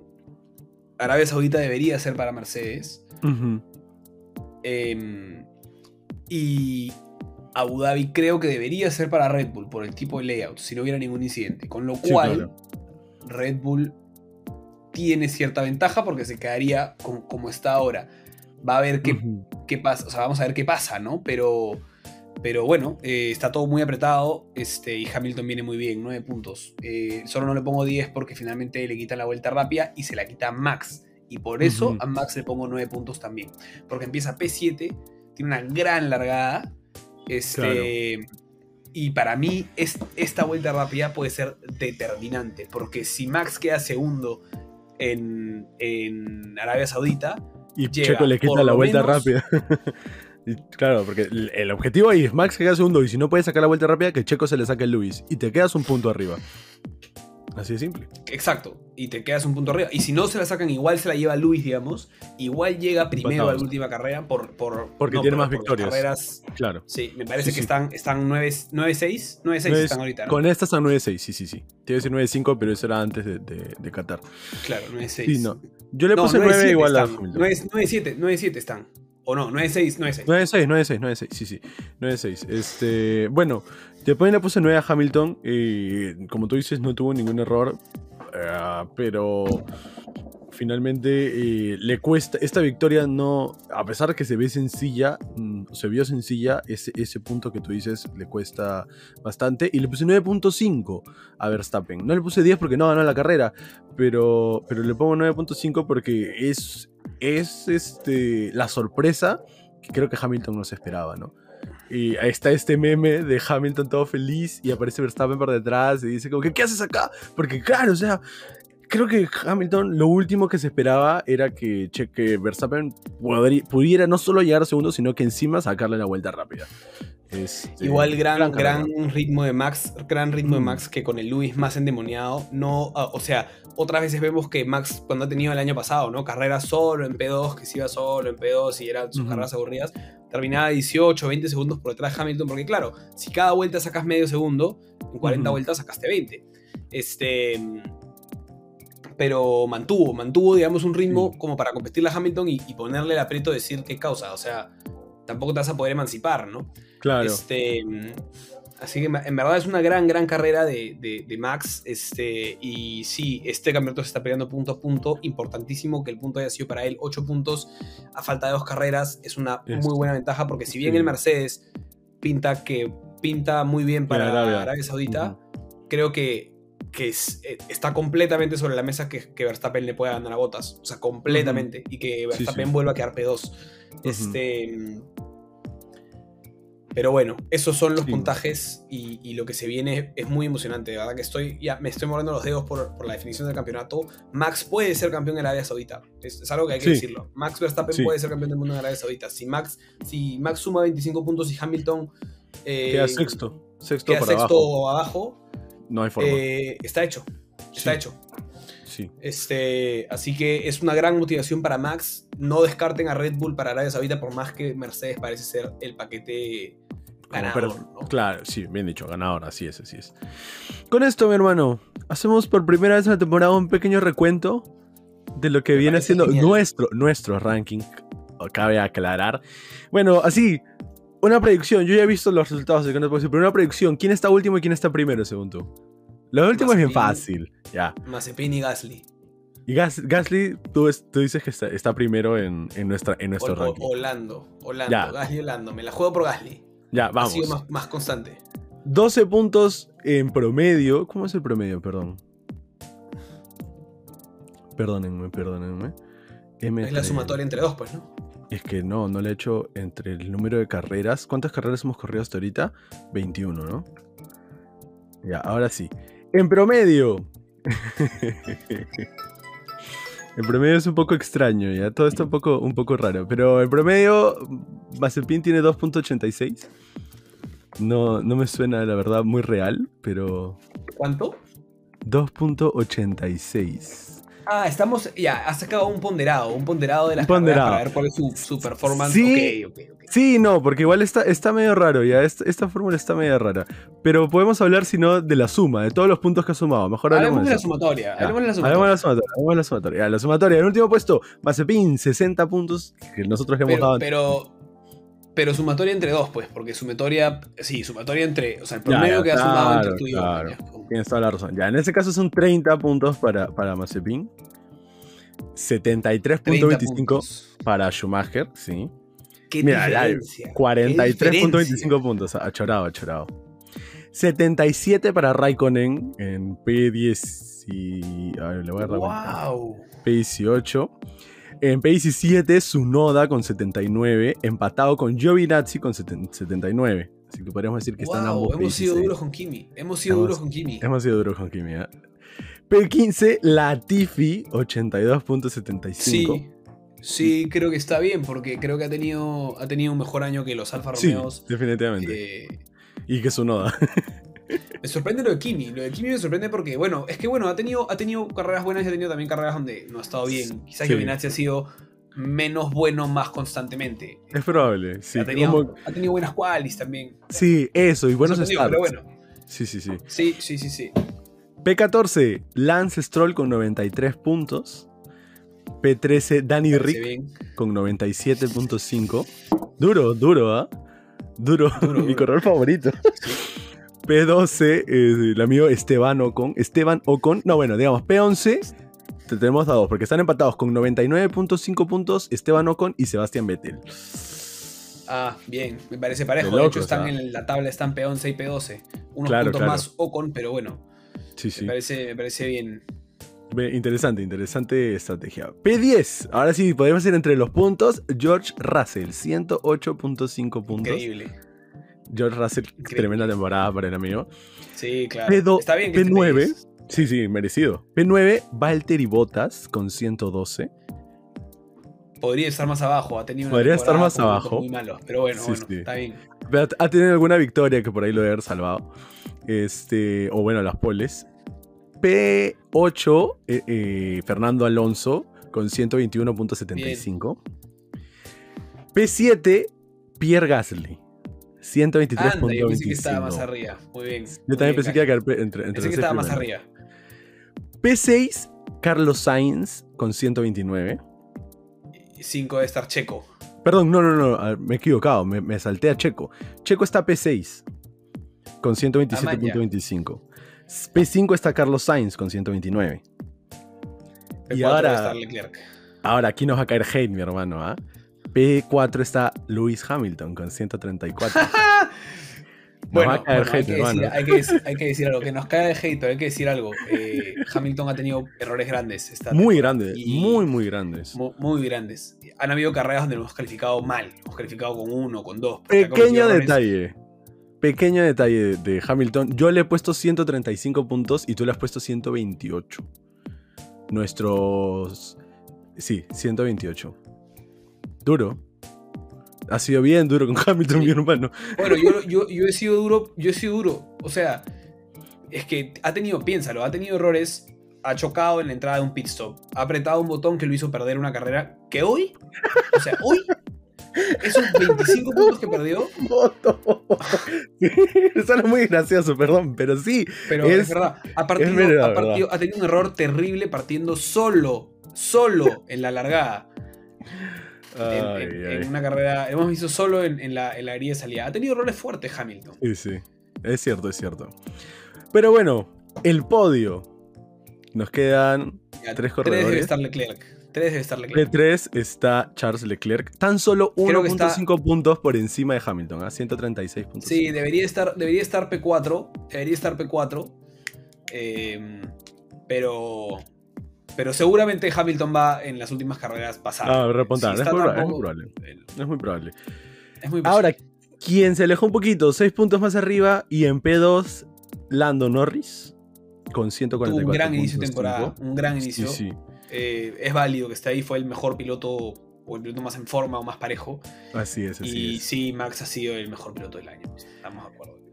Arabia Saudita debería ser para Mercedes. Em, y Abu Dhabi creo que debería ser para Red Bull por el tipo de layout, si no hubiera ningún incidente. Con lo cual, Red Bull tiene cierta ventaja porque se quedaría como está ahora. Va a ver qué, qué, pasa, o sea, vamos a ver qué pasa, ¿no? Pero, pero bueno, eh, está todo muy apretado este, y Hamilton viene muy bien, 9 puntos. Eh, solo no le pongo 10 porque finalmente le quita la vuelta rápida y se la quita a Max. Y por eso a Max le pongo 9 puntos también. Porque empieza P7, tiene una gran largada este, Y para mí esta vuelta rápida puede ser determinante, porque si Max queda segundo en, Arabia Saudita... Y Checo le quita la vuelta rápida. claro, porque el, objetivo ahí es Max que queda segundo y si no puede sacar la vuelta rápida, que Checo se le saque el Luis y te quedas un punto arriba. Así de simple. Exacto. Y te quedas un punto arriba. Y si no se la sacan, igual se la lleva Luis, digamos. Igual llega primero a la última carrera por. por Porque tiene más victorias. Carreras, claro. Sí, me parece que están, están 9-6. 9-6 están ahorita. ¿no? Con estas están 9-6, sí, sí, sí. Te iba a decir 9-5, pero eso era antes de, de, Qatar. Claro, 9-6. Sí, no. Yo le puse 9 igual a 9-7, 9-7 están. O no, 9-6, 9-6. 9-6, 9-6, 9-6, sí, sí. 9-6. Este, bueno, después le puse 9 a Hamilton. Y como tú dices, no tuvo ningún error. Eh, pero finalmente eh, le cuesta, esta victoria no, a pesar de que se ve sencilla, mm, se vio sencilla, ese, ese punto que tú dices le cuesta bastante. Y le puse 9.5 a Verstappen. No le puse 10 porque no ganó la carrera, pero, pero le pongo 9.5 porque es, es este, la sorpresa que creo que Hamilton no se esperaba, ¿no? Y ahí está este meme de Hamilton todo feliz y aparece Verstappen por detrás y dice como que ¿qué haces acá? Porque claro, o sea, creo que Hamilton lo último que se esperaba era que, Cheque Verstappen pudiera no solo llegar a segundo, sino que encima sacarle la vuelta rápida. Este, Igual gran, gran, ritmo de Max, gran ritmo de mm. Max que con el Luis más endemoniado, no, ah, o sea, otras veces vemos que Max cuando ha tenido el año pasado, ¿no? Carreras solo en P2, que se iba solo en P2 y eran sus carreras aburridas, terminaba 18, 20 segundos por detrás de Hamilton, porque claro, si cada vuelta sacas medio segundo, en 40 vueltas sacaste 20. Este pero mantuvo, mantuvo, digamos, un ritmo como para competirle a Hamilton y, ponerle el aprieto de decir qué causa. O sea, tampoco te vas a poder emancipar, ¿no? Claro. Este, así que en verdad es una gran, gran carrera de, Max. Este, y sí, este campeonato se está peleando punto a punto. Importantísimo que el punto haya sido para él 8 puntos a falta de dos carreras. Es una muy buena ventaja porque si bien el Mercedes pinta que pinta muy bien para Arabia, Saudita, creo que que eh, está completamente sobre la mesa que, Verstappen le pueda ganar a Botas. O sea, completamente. Y que Verstappen vuelva a quedar P2. Este. Pero bueno, esos son los puntajes y, lo que se viene es muy emocionante. De verdad que estoy, ya me estoy mordiendo los dedos por, la definición del campeonato. Max puede ser campeón en Arabia Saudita. Es, algo que hay que decirlo. Max Verstappen puede ser campeón del mundo en Arabia Saudita. Si Max, si Max suma 25 puntos y Hamilton. Eh, queda sexto. Sexto, queda sexto abajo no hay forma. Eh, está hecho. Está hecho. Sí. Este, así que es una gran motivación para Max. No descarten a Red Bull para Arabia Saudita, por más que Mercedes parece ser el paquete ganador. Claro, sí, bien dicho, ganador, así es, así es. Con esto, mi hermano, hacemos por primera vez en la temporada un pequeño recuento de lo que viene siendo nuestro, nuestro ranking. Cabe aclarar. Bueno, así, una predicción, yo ya he visto los resultados, pero una predicción, ¿quién está último y quién está primero, según tú? Lo último es bien fácil, ya. Mazepin y Gasly. Y Gasly, tú, dices que está, primero en, nuestra, en nuestro ranking. Holando, Holando, Gasly Holando. Me la juego por Gasly. Ya, vamos. Ha sido más, más, constante. 12 puntos en promedio. ¿Cómo es el promedio? Perdón. Perdónenme, perdónenme. es la sumatoria entre dos, pues, ¿no? Es que no, no le he hecho entre el número de carreras. ¿Cuántas carreras hemos corrido hasta ahorita? 21, ¿no? Ya, ahora sí. En promedio. en promedio es un poco extraño, ya. Todo está un poco, un poco raro. Pero en promedio, Mazepin tiene 2.86. no, no me suena, la verdad, muy real, pero... ¿Cuánto? 2.86. Ah, estamos. Ya, has sacado un ponderado, un ponderado de las ponderado. para ver cuál es su, performance. Sí, sí, no, porque igual está, está medio raro ya. Esta, fórmula está medio rara. Pero podemos hablar, si no, de la suma, de todos los puntos que ha sumado. Mejor hablemos de la sumatoria. Hablemos de la sumatoria. Hablemos de la sumatoria. Hablemos de la sumatoria. la sumatoria. En el último puesto, Mazepin, 60 puntos, que nosotros le hemos dado. Pero. Pero sumatoria entre dos, pues, porque sumatoria. Sí, sumatoria entre. O sea, el promedio que ha sumado entre tú y yo. Claro. Tienes toda la razón. Ya, en este caso son 30 puntos para, para Mazepin. 73.25 para Schumacher, sí. ¿Qué Mira, 43.25 puntos. Achorado, achorado. 77 para Raikkonen en P10 y... A ver, le voy a dar wow. P18. En P17, Sunoda con 79, empatado con Giovinazzi con 79. Así que podríamos decir que están ambos. Hemos sido duros con Kimi. Hemos sido duros con Kimi. Hemos sido duros con Kimi. ¿eh? P15, Latifi, 82.75. Sí. Sí, creo que está bien, porque creo que ha tenido, ha tenido un mejor año que los Alfa Romeos. Sí, definitivamente. Eh, y que su noda. me sorprende lo de Kimi. Lo de Kimi me sorprende porque, bueno, es que bueno, ha tenido, ha tenido carreras buenas y ha tenido también carreras donde no ha estado bien. Quizás sí. ha sido menos bueno más constantemente. Es probable, sí. Ha tenido, ha tenido buenas qualis también. Sí, eso, y buenos starts. Pero bueno. Sí, sí, sí. Sí, sí, sí, sí. P14, Lance Stroll con 93 puntos. P13, Danny Rick con 97.5. Duro, duro, ¿ah? Duro, mi corredor favorito. P12, el amigo Esteban Ocon. Esteban Ocon, no, bueno, digamos, P11 te tenemos dados porque están empatados con 99.5 puntos Esteban Ocon y Sebastián Vettel. Ah, bien, me parece parejo. de hecho, están en la tabla, están P11 y P12. Unos puntos más Ocon, pero bueno. Sí, sí. Me parece, me parece bien. Interesante, interesante estrategia. P10. Ahora sí, podemos ir entre los puntos. George Russell, 108.5 puntos. Increíble. George Russell, tremenda temporada para el amigo. Sí, claro. Está bien que P9. Sí, sí, merecido. P9, Valtteri Bottas con 112. Podría estar más abajo, ha tenido Podría estar más abajo. Muy malo, pero bueno, bueno está bien. Ha tenido alguna victoria que por ahí lo debe haber salvado. Este, o bueno, las poles. P8, eh, eh, Fernando Alonso con 121.75. P7, Pierre Gasly. 123.25. Yo pensé que estaba más arriba. Muy bien. Yo también pensé que iba a quedar entre, entre Pensé que estaba más arriba. P6, Carlos Sainz con 129. 5 de estar Checo. Perdón, no, no, no, me he equivocado, me, me salté a Checo. Checo está P6 con 127.25. P5 está Carlos Sainz con 129. P4 y ahora, ahora aquí nos va a caer hate, mi hermano. ¿ah? P4 está Lewis Hamilton con 134. bueno, hay, que decir, algo, que nos cae de hate, pero hay que decir algo. Eh, Hamilton ha tenido errores grandes. muy grandes, muy, muy grandes. Muy, muy, grandes. Han habido carreras donde hemos calificado mal. Hemos calificado con uno, con dos. Pequeño detalle pequeño detalle de, Hamilton. Yo le he puesto 135 puntos y tú le has puesto 128. Nuestros... Sí, 128. Duro. Ha sido bien duro con Hamilton, mi hermano. Bueno, yo, he sido duro, yo he sido duro. O sea, es que ha tenido, piénsalo, ha tenido errores, ha chocado en la entrada de un pit stop, ha apretado un botón que lo hizo perder una carrera que hoy, o sea, hoy esos 25 puntos que perdió. Eso es muy gracioso, perdón, pero sí. Pero es, verdad. Ha, partido, ha, tenido un error terrible partiendo solo, solo en la largada. En, una carrera. Hemos visto solo en, la, la de salida. Ha tenido errores fuertes Hamilton. Sí, sí. Es cierto, es cierto. Pero bueno, el podio. Nos quedan tres corredores. Tres debe estar Leclerc. 3 debe estar Leclerc. P3 está Charles Leclerc, tan solo 1.5 puntos por encima de Hamilton, a 136 puntos. Sí, debería estar, debería estar P4, debería estar P4, eh, pero, pero seguramente Hamilton va en las últimas carreras pasadas. Ah, repontar, es, muy probable. Es muy probable. Ahora, quien se alejó un poquito, 6 puntos más arriba y en P2, Lando Norris con 144 Un gran inicio de temporada, un gran inicio. Sí, sí. Eh, es válido que esté ahí, fue el mejor piloto o el piloto más en forma o más parejo. Así es, así y sí, Max ha sido el mejor piloto del año. Estamos de acuerdo.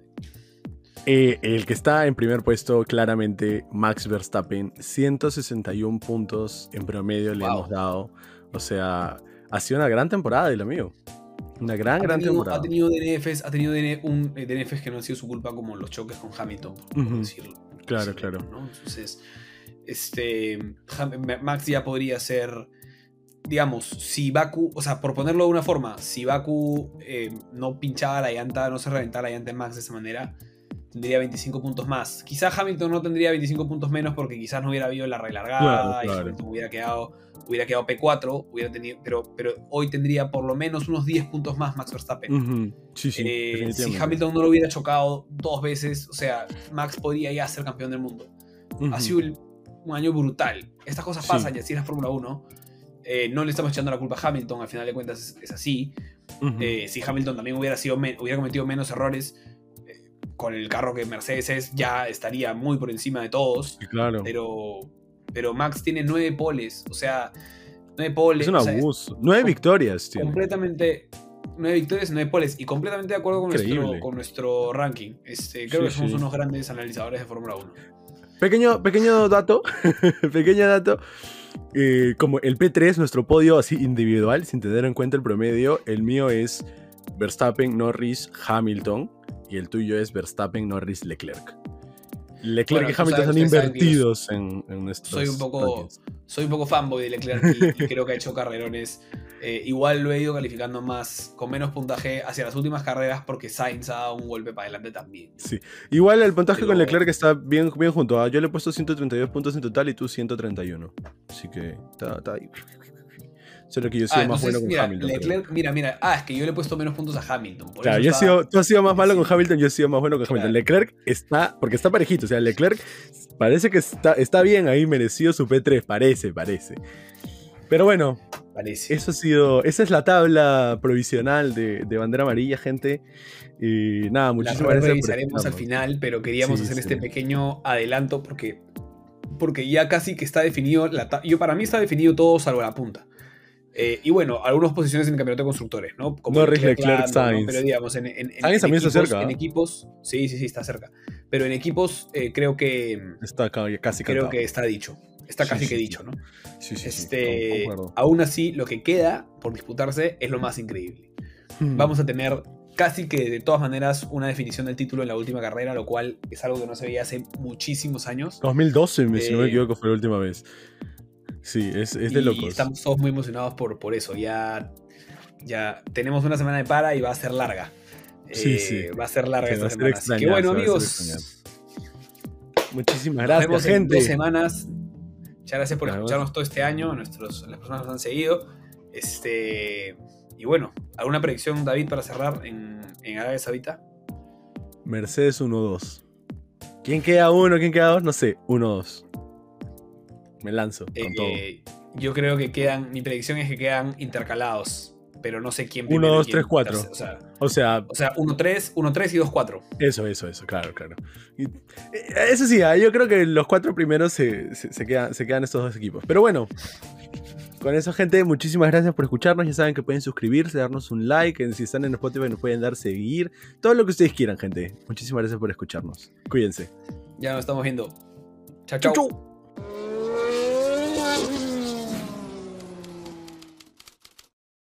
Eh, el que está en primer puesto, claramente, Max Verstappen, 161 puntos en promedio le hemos dado. O sea, ha sido una gran temporada del amigo. Una gran, gran temporada. Ha tenido DNFs, ha tenido un, eh, DNFs que no han sido su culpa, como los choques con Hamilton, por decirlo. Claro, claro. Entonces, este, Max ya podría ser, digamos, si Baku, o sea, por ponerlo de una forma, si Baku eh, no pinchaba la llanta, no se reventaba la llanta en Max de esa manera, tendría 25 puntos más. Quizás Hamilton no tendría 25 puntos menos porque quizás no hubiera habido la relargada y Hamilton hubiera quedado, hubiera quedado P4, hubiera tenido, pero, pero hoy tendría por lo menos unos 10 puntos más Max Verstappen. Eh, si Hamilton no lo hubiera chocado dos veces, o sea, Max podría ya ser campeón del mundo. Ha sido un año brutal. Estas cosas pasan y así es la Fórmula 1. Eh, no le estamos echando la culpa a Hamilton, al final de cuentas es, así. Eh, si Hamilton también hubiera, sido hubiera cometido menos errores, con el carro que Mercedes es, ya estaría muy por encima de todos. claro. Pero, pero Max tiene nueve poles, o sea, nueve poles. Es un abuso. nueve victorias, tío. Completamente. Nueve victorias, nueve poles. Y completamente de acuerdo con, nuestro, con nuestro, ranking. Este, creo que somos unos grandes analizadores de Fórmula 1. Pequeño, pequeño dato. pequeño dato. Eh, como el P3, nuestro podio así individual, sin tener en cuenta el promedio, el mío es Verstappen, Norris, Hamilton y el tuyo es Verstappen, Norris, Leclerc. Leclerc y Hamilton están invertidos en, en soy un poco Soy un poco fanboy de Leclerc y, creo que ha hecho carrerones. Eh, igual lo he ido calificando más, con menos puntaje hacia las últimas carreras porque Sainz ha dado un golpe para adelante también. Sí, igual el puntaje con Leclerc está bien, bien junto. Yo le he puesto 132 puntos en total y tú 131. Así que está, está ahí. Solo que yo he sido ah, más bueno con Hamilton. mira, mira. Ah, es que yo le he puesto menos puntos a Hamilton. claro, yo he sido, tú has sido más malo con Hamilton, yo he sido más bueno con Hamilton. Leclerc está, porque está parejito. O sea, Leclerc parece que está, está bien ahí, merecido su P3. Parece, parece. Pero bueno, parece. Eso ha sido, esa es la tabla provisional de, de bandera amarilla, gente. Y nada, muchísimas gracias. Revisaremos al final, pero queríamos hacer este pequeño adelanto porque, porque ya casi que está definido. La yo para mí está definido todo salvo la punta. Eh, y bueno, algunas posiciones en el campeonato de constructores, ¿no? Como Norris, Leclerc, Sainz. Pero digamos, en, en, en, también equipos, está cerca. En equipos, sí, sí, sí, está cerca. Pero en equipos eh, creo que... Está casi Creo que está dicho. Está casi que dicho, ¿no? Sí, sí, este, Aún así, lo que queda por disputarse es lo más increíble. Hmm. Vamos a tener casi que de todas maneras una definición del título en la última carrera, lo cual es algo que no se veía hace muchísimos años. 2012, si no me eh, equivoco, fue la última vez. Sí, es, es de locos. Estamos todos muy emocionados por, por eso. Ya, ya tenemos una semana de para y va a ser larga. Sí, sí. Eh, va a ser larga esta semana. Así que bueno, amigos. Muchísimas gracias, gente. dos semanas. Muchas gracias por escucharnos todo este año. Nuestros, las personas nos han seguido. Este, y bueno, ¿alguna predicción, David, para cerrar en, en Arabia Saudita? Mercedes 1-2. ¿Quién queda uno? ¿Quién queda dos? No sé, 1-2. Me lanzo con eh, todo. Yo creo que quedan. Mi predicción es que quedan intercalados. Pero no sé quién 1, 2, 3, 4. O sea, o sea, 1, 3, 1, 3 y 2, 4. Eso, eso, eso, claro, claro. Eh, eso sí, ah, yo creo que los cuatro primeros se, se, quedan, se quedan estos dos equipos. Pero bueno, con eso, gente, muchísimas gracias por escucharnos. Ya saben que pueden suscribirse, darnos un like. Si están en Spotify, nos pueden dar seguir. Todo lo que ustedes quieran, gente. Muchísimas gracias por escucharnos. Cuídense. Ya nos estamos viendo. Chao, chao. chau. chau.